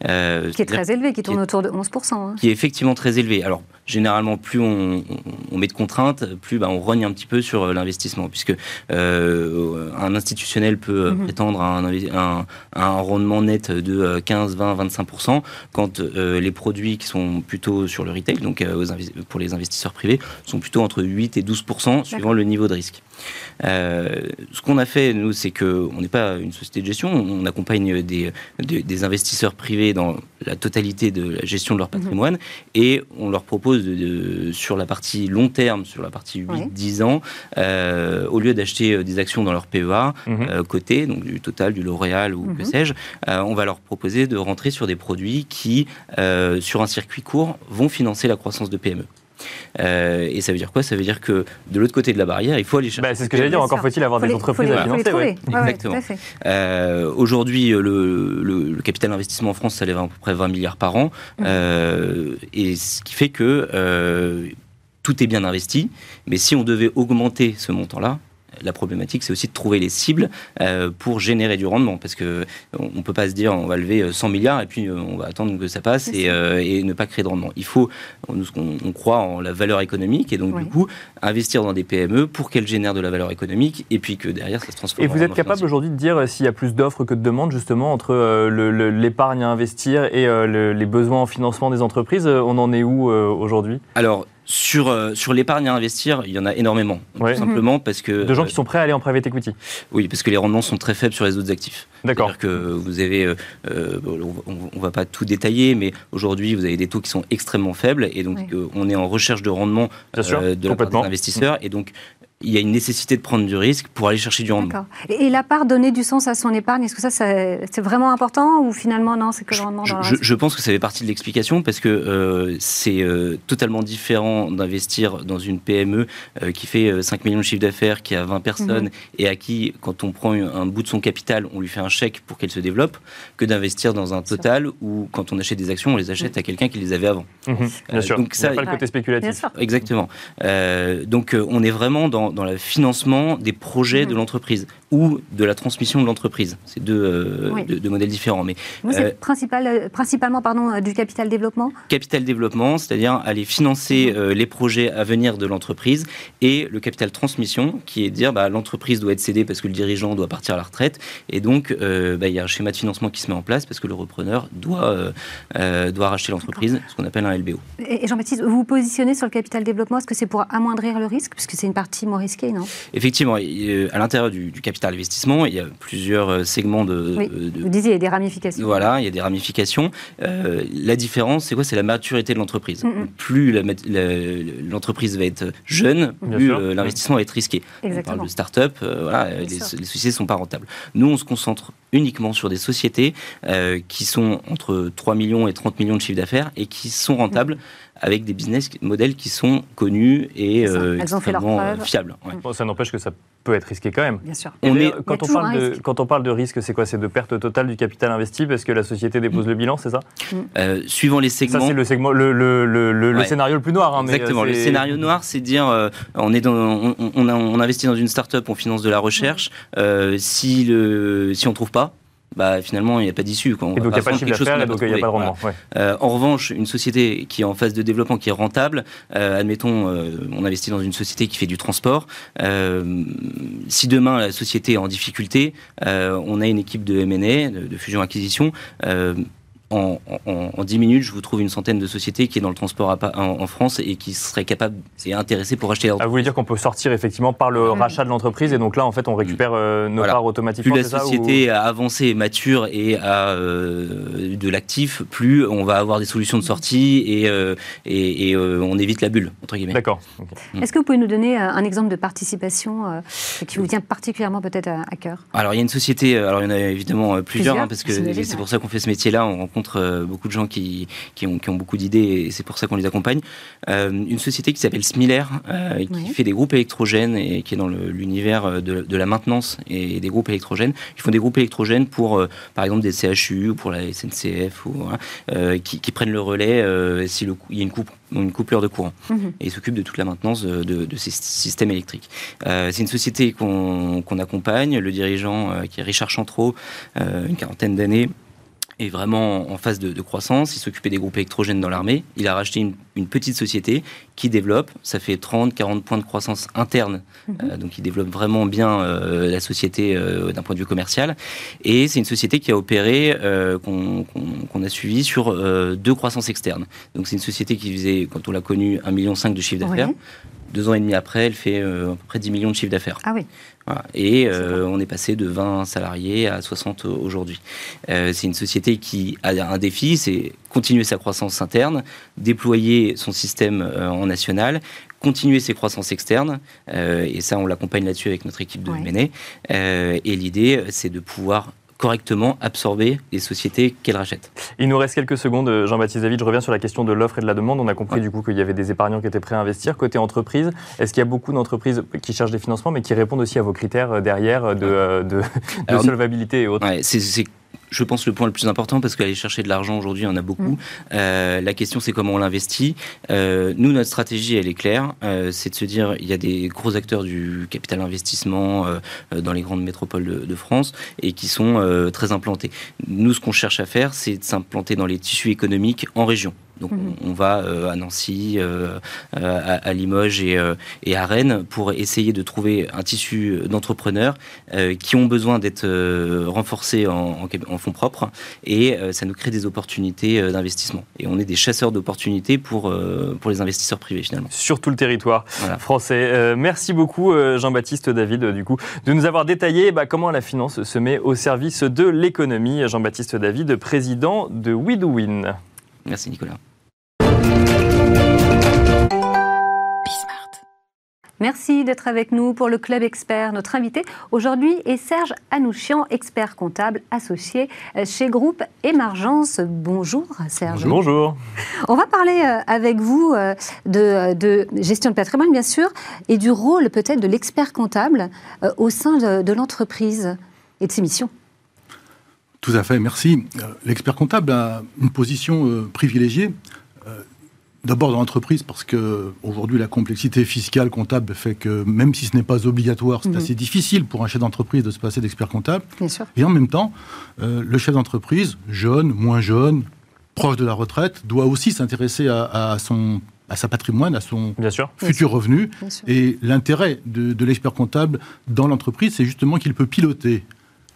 Euh, qui est très élevé, qui tourne autour de 11%. Hein. Qui est effectivement très élevé. Alors, généralement, plus on, met de contraintes, plus bah, on rogne un petit peu sur euh, l'investissement, puisque euh, un institutionnel peut mhm. prétendre à un, un, rendement net de 15, 20, 25%, quand les produits qui sont plutôt sur le retail, donc pour les investisseurs privés, sont plutôt entre 8 et 12%, suivant le niveau de risque. Ce qu'on a fait, nous, c'est qu'on n'est pas une société de gestion, on accompagne des, des investisseurs privés dans la totalité de la gestion de leur mhm. patrimoine et on leur propose de, sur la partie long terme, sur la partie 8-10 ans, euh, au lieu d'acheter euh, des actions dans leur PEA euh, côté, donc du Total, du L'Oréal ou que mhm. sais-je, on va leur proposer de rentrer sur des produits qui, sur un circuit court, vont financer la croissance de PME. Euh, et ça veut dire quoi? Ça veut dire que de l'autre côté de la barrière, il faut aller chercher. Bah, c'est ce que j'allais dire, encore faut-il avoir des entreprises à financer. Exactement. Euh, aujourd'hui, le, le, capital investissement en France s'élève à peu près 20 milliards par an. Mmh. Euh, et ce qui fait que tout est bien investi. Mais si on devait augmenter ce montant-là, la problématique, c'est aussi de trouver les cibles euh, pour générer du rendement. Parce qu'on ne peut pas se dire on va lever 100 milliards et puis euh, on va attendre que ça passe euh, et, ne pas créer de rendement. Il faut, on, on, croit en la valeur économique et donc du coup, investir dans des PME pour qu'elles génèrent de la valeur économique et puis que derrière ça se transforme. Et vous êtes capable aujourd'hui de dire s'il y a plus d'offres que de demandes justement entre l'épargne à investir et les besoins en financement des entreprises On en est où aujourd'hui? Alors, sur, euh, sur l'épargne à investir, il y en a énormément. Tout simplement parce que. De gens qui sont prêts à aller en private equity Oui, parce que les rendements sont très faibles sur les autres actifs. D'accord. C'est-à-dire que vous avez. Euh, euh, on ne va pas tout détailler, mais aujourd'hui, vous avez des taux qui sont extrêmement faibles. Et donc, on est en recherche de rendement de la part des investisseurs. Et donc, il y a une nécessité de prendre du risque pour aller chercher du rendement. Et la part donner du sens à son épargne, est-ce que ça, c'est vraiment important ou finalement non, c'est que le rendement dans je, je, pense que ça fait partie de l'explication parce que euh, c'est euh, totalement différent d'investir dans une PME euh, qui fait 5 millions de chiffre d'affaires, qui a 20 personnes mhm. et à qui, quand on prend un bout de son capital, on lui fait un chèque pour qu'elle se développe, que d'investir dans un total où, quand on achète des actions, on les achète mhm. à quelqu'un qui les avait avant. Mhm. Bien sûr, donc ça, pas le côté spéculatif. Exactement. donc on est vraiment dans dans, le financement des projets de mmh. l'entreprise ou de la transmission de l'entreprise. C'est deux, euh, modèles différents. Mais, Vous, c'est euh, principal, euh, principalement pardon, du capital développement? Capital développement, c'est-à-dire aller financer mmh. les projets à venir de l'entreprise et le capital transmission, qui est de dire bah, l'entreprise doit être cédée parce que le dirigeant doit partir à la retraite et donc bah, il y a un schéma de financement qui se met en place parce que le repreneur doit, doit racheter l'entreprise, ce qu'on appelle un LBO. Et Jean-Baptiste, vous vous positionnez sur le capital développement, est-ce que c'est pour amoindrir le risque, puisque c'est une partie moins risquée, non? Effectivement, à l'intérieur du, du capital capital investissement, il y a plusieurs euh, segments de, oui, Vous disiez, il y a des ramifications. Voilà, il y a des ramifications. Euh, la différence, c'est quoi? C'est la maturité de l'entreprise. Plus l'entreprise va être jeune, plus euh, l'investissement va être risqué. Exactement. On parle de start-up, voilà, les, les, sociétés ne sont pas rentables. Nous, on se concentre uniquement sur des sociétés qui sont entre 3 millions et 30 millions de chiffre d'affaires et qui sont rentables avec des business models qui sont connus et euh, extrêmement euh, fiables. ça n'empêche que ça peut être risqué quand même. Bien sûr. On est, quand, on parle de, quand on parle de risque, c'est quoi? C'est de perte totale du capital investi parce que la société dépose mm. le bilan, c'est ça? Mm. euh, Suivant les segments. Ça, c'est le, segment, le, le, le, scénario le plus noir. Hein, Exactement. le scénario noir, c'est dire on, est dans, on, on, investit dans une start-up, on finance de la recherche. si, le, si on ne trouve pas, bah, finalement, il n'y a pas d'issue. Et donc, il n'y a pas de chiffre d'affaires, donc il n'y a pas de rendement. Euh, en revanche, une société qui est en phase de développement, qui est rentable, euh, admettons, euh, on investit dans une société qui fait du transport. si demain, la société est en difficulté, on a une équipe de M&A, de, de fusion-acquisition, en, en, 10 minutes, je vous trouve une centaine de sociétés qui est dans le transport en, France et qui seraient capables et intéressées pour acheter leur ah, Vous voulez dire qu'on peut sortir effectivement par le rachat de l'entreprise et donc là, en fait, on récupère euh, nos parts automatiquement Plus la société a avancé, mature et a euh, de l'actif, plus on va avoir des solutions de sortie et, euh, et, on évite la bulle, entre guillemets. D'accord. Mm. Est-ce que vous pouvez nous donner un exemple de participation qui vous tient particulièrement peut-être à, cœur? Alors, il y a une société, alors il y en a évidemment plusieurs, hein, parce que c'est pour ça qu'on fait ce métier-là, on rencontre beaucoup de gens qui, qui, ont, qui ont beaucoup d'idées et c'est pour ça qu'on les accompagne. une société qui s'appelle Smiller, qui fait des groupes électrogènes et qui est dans l'univers de, de, la maintenance et des groupes électrogènes. Ils font des groupes électrogènes pour, par exemple, des CHU ou pour la SNCF ou, qui, qui, prennent le relais s'il y a une, coupe, une coupure de courant. Mhm. Et ils s'occupent de toute la maintenance de, de, ces systèmes électriques. c'est une société qu'on accompagne. Le dirigeant, qui est Richard Chantreau, une quarantaine d'années, est vraiment en phase de, croissance. Il s'occupait des groupes électrogènes dans l'armée. Il a racheté une, petite société qui développe. Ça fait 30, 40 points de croissance interne. Mhm. Euh, donc il développe vraiment bien euh, la société euh, d'un point de vue commercial. Et c'est une société qui a opéré, qu'on a suivi sur deux croissances externes. Donc c'est une société qui faisait, quand on l'a connue, 1,5 million de chiffre d'affaires. Deux ans et demi après, elle fait à peu près 10 millions de chiffre d'affaires. Ah oui. Et euh, on est passé de 20 salariés à 60 aujourd'hui. Euh, c'est une société qui a un défi, c'est continuer sa croissance interne, déployer son système euh, en national, continuer ses croissances externes. et ça, on l'accompagne là-dessus avec notre équipe de ouais. et l'idée, c'est de pouvoir correctement absorber les sociétés qu'elle rachète. Il nous reste quelques secondes, euh, Jean-Baptiste David. Je reviens sur la question de l'offre et de la demande. On a compris du coup qu'il y avait des épargnants qui étaient prêts à investir. Côté entreprise, est-ce qu'il y a beaucoup d'entreprises qui cherchent des financements, mais qui répondent aussi à vos critères euh, derrière de, euh, de, (laughs) solvabilité et autres? c'est je pense, le point le plus important, parce qu'aller chercher de l'argent aujourd'hui, il y en a beaucoup. Mm. Euh, la question, c'est comment on l'investit. Euh, nous, notre stratégie, elle est claire. Euh, c'est de se dire, il y a des gros acteurs du capital investissement dans les grandes métropoles de, de France et qui sont très implantés. Nous, ce qu'on cherche à faire, c'est de s'implanter dans les tissus économiques en région. Donc mhm. on, va euh, à Nancy, euh, à, Limoges et, euh, et, à Rennes pour essayer de trouver un tissu d'entrepreneurs qui ont besoin d'être renforcés en, en, fonds propres et ça nous crée des opportunités d'investissement. Et on est des chasseurs d'opportunités pour, pour les investisseurs privés finalement. Sur tout le territoire français. merci beaucoup Jean-Baptiste David du coup de nous avoir détaillé bah, comment la finance se met au service de l'économie. Jean-Baptiste David, président de WeDoWin. Merci Nicolas. Merci d'être avec nous pour le Club Expert. Notre invité aujourd'hui est Serge Anouchian, expert comptable associé chez Groupe Émergence. Bonjour Serge. Bonjour. On va parler euh, avec vous euh, de, gestion de patrimoine, bien sûr, et du rôle peut-être de l'expert comptable euh, au sein de l'entreprise et de ses missions. Tout à fait, merci. L'expert comptable a une position privilégiée D'abord dans l'entreprise parce que aujourd'hui la complexité fiscale comptable fait que même si ce n'est pas obligatoire, c'est mhm. assez difficile pour un chef d'entreprise de se passer d'expert comptable. Et en même temps, euh, le chef d'entreprise, jeune, moins jeune, proche de la retraite, doit aussi s'intéresser à, son à sa patrimoine, à son futur revenu. Et l'intérêt de, l'expert comptable dans l'entreprise, c'est justement qu'il peut piloter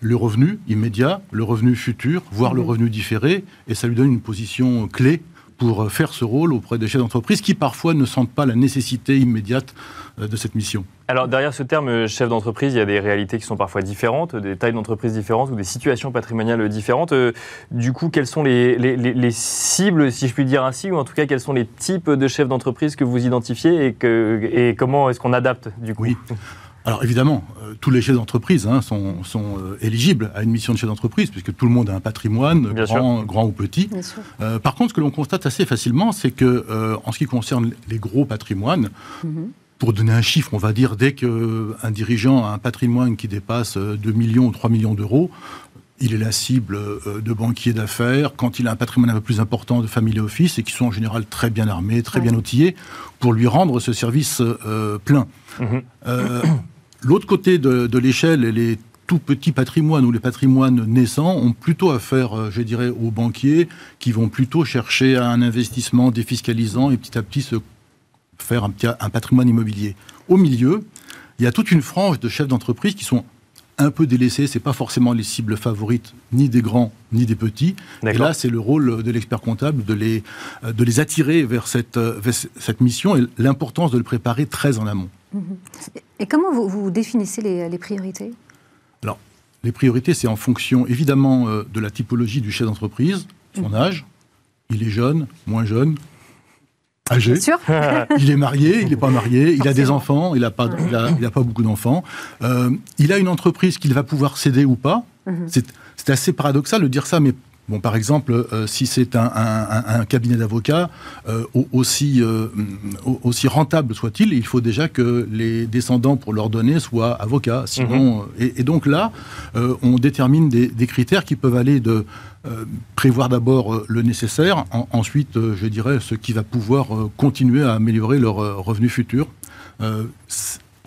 le revenu immédiat, le revenu futur, voire le mhm. revenu différé, et ça lui donne une position clé pour euh, faire ce rôle auprès des chefs d'entreprise qui parfois ne sentent pas la nécessité immédiate euh, de cette mission. Alors derrière ce terme euh, chef d'entreprise, il y a des réalités qui sont parfois différentes, des tailles d'entreprise différentes ou des situations patrimoniales différentes. Du coup, quelles sont les, les, cibles, si je puis dire ainsi, ou en tout cas quels sont les types de chefs d'entreprise que vous identifiez et, que, et comment est-ce qu'on adapte du coup? Oui. Alors évidemment, euh, tous les chefs d'entreprise hein, sont, euh, éligibles à une mission de chef d'entreprise, puisque tout le monde a un patrimoine, grand, ou petit. Euh, par contre, ce que l'on constate assez facilement, c'est que en ce qui concerne les gros patrimoines, mhm. pour donner un chiffre, on va dire, dès qu'un dirigeant a un patrimoine qui dépasse 2 millions ou 3 millions d'euros, il est la cible de banquiers d'affaires, quand il a un patrimoine un peu plus important de family office, et qui sont en général très bien armés, très bien outillés, pour lui rendre ce service plein. Mhm. L'autre côté de, l'échelle, les tout petits patrimoines ou les patrimoines naissants ont plutôt affaire, euh, je dirais, aux banquiers qui vont plutôt chercher un investissement défiscalisant et petit à petit se faire un, un patrimoine immobilier. Au milieu, il y a toute une frange de chefs d'entreprise qui sont un peu délaissés, c'est pas forcément les cibles favorites ni des grands ni des petits. Et là, c'est le rôle de l'expert comptable de les, euh, de les attirer vers cette, euh, vers cette mission et l'importance de le préparer très en amont. Et comment vous, définissez les, priorités? Alors, les priorités, c'est en fonction évidemment euh, de la typologie du chef d'entreprise, son mhm. âge. Il est jeune, moins jeune, âgé. Sûr. (laughs) il est marié, il n'est pas marié, il a des enfants, il n'a pas, il pas beaucoup d'enfants. Euh, il a une entreprise qu'il va pouvoir céder ou pas. Mhm. C'est assez paradoxal de dire ça, mais Bon, par exemple, si c'est un, cabinet d'avocats, aussi, aussi rentable soit-il, il faut déjà que les descendants pour leur donner soient avocats. Sinon, mhm. et, donc là, on détermine des, des, critères qui peuvent aller de prévoir d'abord le nécessaire, ensuite, je dirais, ce qui va pouvoir continuer à améliorer leurs revenus futurs.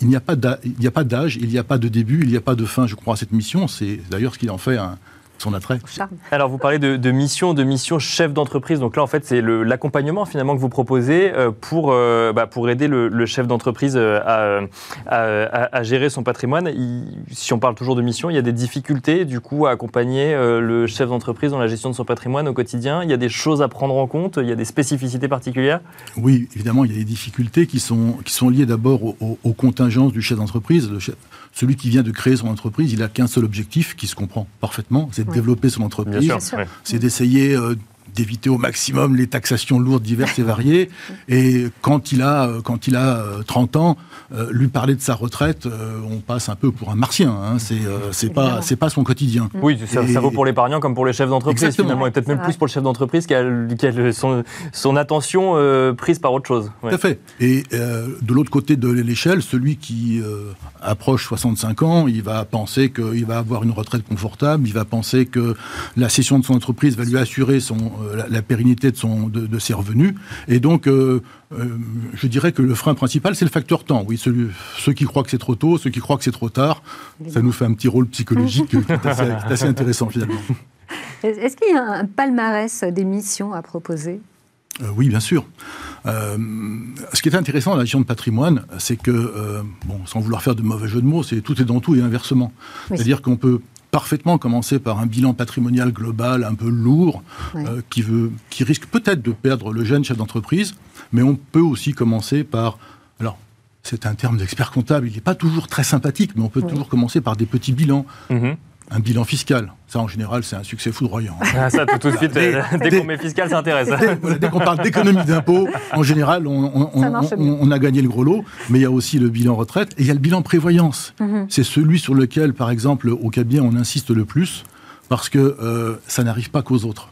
Il n'y a pas d'âge, il n'y a pas de début, il n'y a pas de fin, je crois, à cette mission. C'est d'ailleurs ce qui en fait un, son attrait. Alors, vous parlez de, mission, de mission chef d'entreprise. Donc là, en fait, c'est l'accompagnement finalement que vous proposez euh, pour, euh, bah, pour aider le, chef d'entreprise euh, à, gérer son patrimoine. si on parle toujours de mission, il y a des difficultés du coup à accompagner le chef d'entreprise dans la gestion de son patrimoine au quotidien. Il y a des choses à prendre en compte. Il y a des spécificités particulières. Oui, évidemment, il y a des difficultés qui sont, qui sont liées d'abord aux, contingences du chef d'entreprise. Celui qui vient de créer son entreprise, il n'a qu'un seul objectif qui se comprend parfaitement, c'est de développer son entreprise. C'est d'essayer euh, d'éviter au maximum les taxations lourdes, diverses et variées. (laughs) Et quand il a, euh, quand il a 30 euh, ans, euh, lui parler de sa retraite, on passe un peu pour un martien. Hein. C'est c'est pas c'est pas son quotidien. Oui, ça, vaut pour l'épargnant comme pour les chefs d'entreprise finalement, et peut-être même plus pour le chef d'entreprise qui a, son, son, attention prise par autre chose. Tout à fait. Et de l'autre côté de l'échelle, celui qui approche 65 ans, il va penser qu'il va avoir une retraite confortable, il va penser que la cession de son entreprise va lui assurer son euh, la, pérennité de, son, de, ses revenus. Et donc, euh, euh, je dirais que le frein principal, c'est le facteur temps. Oui, ceux qui croient que c'est trop tôt, ceux qui croient que c'est trop tard, ça nous fait un petit rôle psychologique qui est assez, intéressant finalement. (laughs) Est-ce qu'il y a un palmarès des missions à proposer? Oui, bien sûr. ce qui est intéressant dans la gestion de patrimoine, c'est que, bon, sans vouloir faire de mauvais jeu de mots, c'est tout est dans tout et inversement. C'est-à-dire qu'on peut parfaitement commencer par un bilan patrimonial global un peu lourd, euh, qui, veut, qui risque peut-être de perdre le jeune chef d'entreprise, mais on peut aussi commencer par... Alors, c'est un terme d'expert comptable, il n'est pas toujours très sympathique, mais on peut toujours commencer par des petits bilans. Mm-hmm un bilan fiscal. Ça, en général, c'est un succès foudroyant. (laughs) Ah, ça, tout, de suite, dès, qu'on met fiscal, ça intéresse. Dès, qu'on parle d'économie d'impôts, en général, on, a gagné le gros lot, mais il y a aussi le bilan retraite et il y a le bilan prévoyance. Mhm. C'est celui sur lequel, par exemple, au cabinet, on insiste le plus parce que euh, ça n'arrive pas qu'aux autres.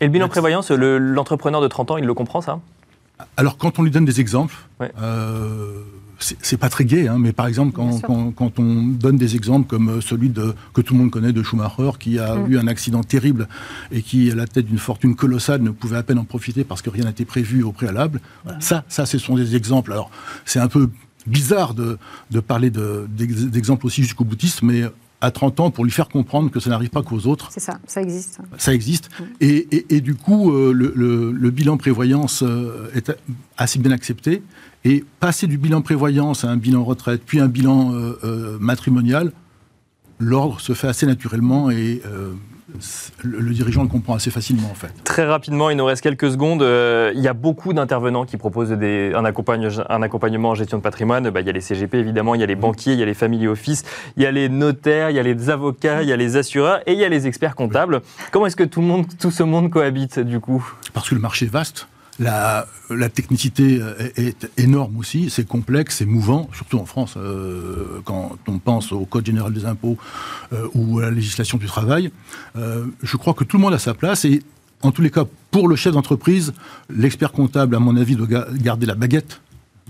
Et le bilan prévoyance, l'entrepreneur de 30 ans, il le comprend, ça? Alors, quand on lui donne des exemples, euh, c'est pas très gai, hein, mais par exemple, quand, on donne des exemples comme euh, celui de, que tout le monde connaît de Schumacher, qui a mm. eu un accident terrible et qui, à la tête d'une fortune colossale, ne pouvait à peine en profiter parce que rien n'était prévu au préalable. Ça, ça, ce sont des exemples. Alors, c'est un peu bizarre de, parler d'exemples aussi jusqu'au boutiste, mais à 30 ans pour lui faire comprendre que ça n'arrive pas qu'aux autres. C'est ça, ça existe. Ça existe. Mm. Et, du coup, euh, le, bilan prévoyance euh, est assez bien accepté. Et passer du bilan prévoyance à un bilan retraite, puis un bilan euh, euh, matrimonial, l'ordre se fait assez naturellement et euh, le, dirigeant le comprend assez facilement en fait. Très rapidement, il nous reste quelques secondes. il y a beaucoup d'intervenants qui proposent des, un, un, accompagnement en gestion de patrimoine. Bah, il y a les CGP évidemment, il y a les banquiers, il y a les family office, il y a les notaires, il y a les avocats, il y a les assureurs et il y a les experts comptables. Comment est-ce que tout, le monde, tout ce monde cohabite du coup? Parce que le marché est vaste. La, technicité est, énorme aussi, c'est complexe, c'est mouvant, surtout en France, euh, quand on pense au Code général des impôts euh, ou à la législation du travail. Euh, je crois que tout le monde a sa place et en tous les cas, pour le chef d'entreprise, l'expert comptable, à mon avis, doit garder la baguette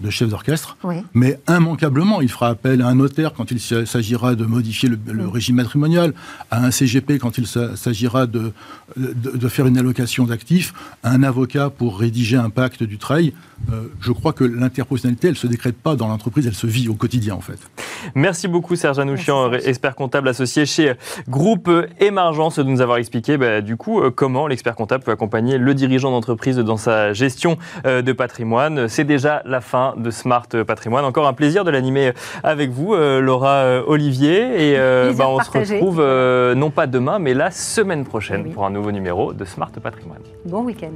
de chef d'orchestre, mais immanquablement, il fera appel à un notaire quand il s'agira de modifier le, régime matrimonial, à un CGP quand il s'agira de, de, faire une allocation d'actifs, à un avocat pour rédiger un pacte du travail. Euh, je crois que l'interprofessionnalité, elle ne se décrète pas dans l'entreprise, elle se vit au quotidien en fait. Merci beaucoup Serge Anouchian, expert comptable associé chez Groupe Émergence, de nous avoir expliqué bah, du coup euh, comment l'expert comptable peut accompagner le dirigeant d'entreprise dans sa gestion euh, de patrimoine. C'est déjà la fin de Smart Patrimoine. Encore un plaisir de l'animer avec vous, Laura Olivier. Et bah, on se retrouve non pas demain, mais la semaine prochaine pour un nouveau numéro de Smart Patrimoine. Bon week-end.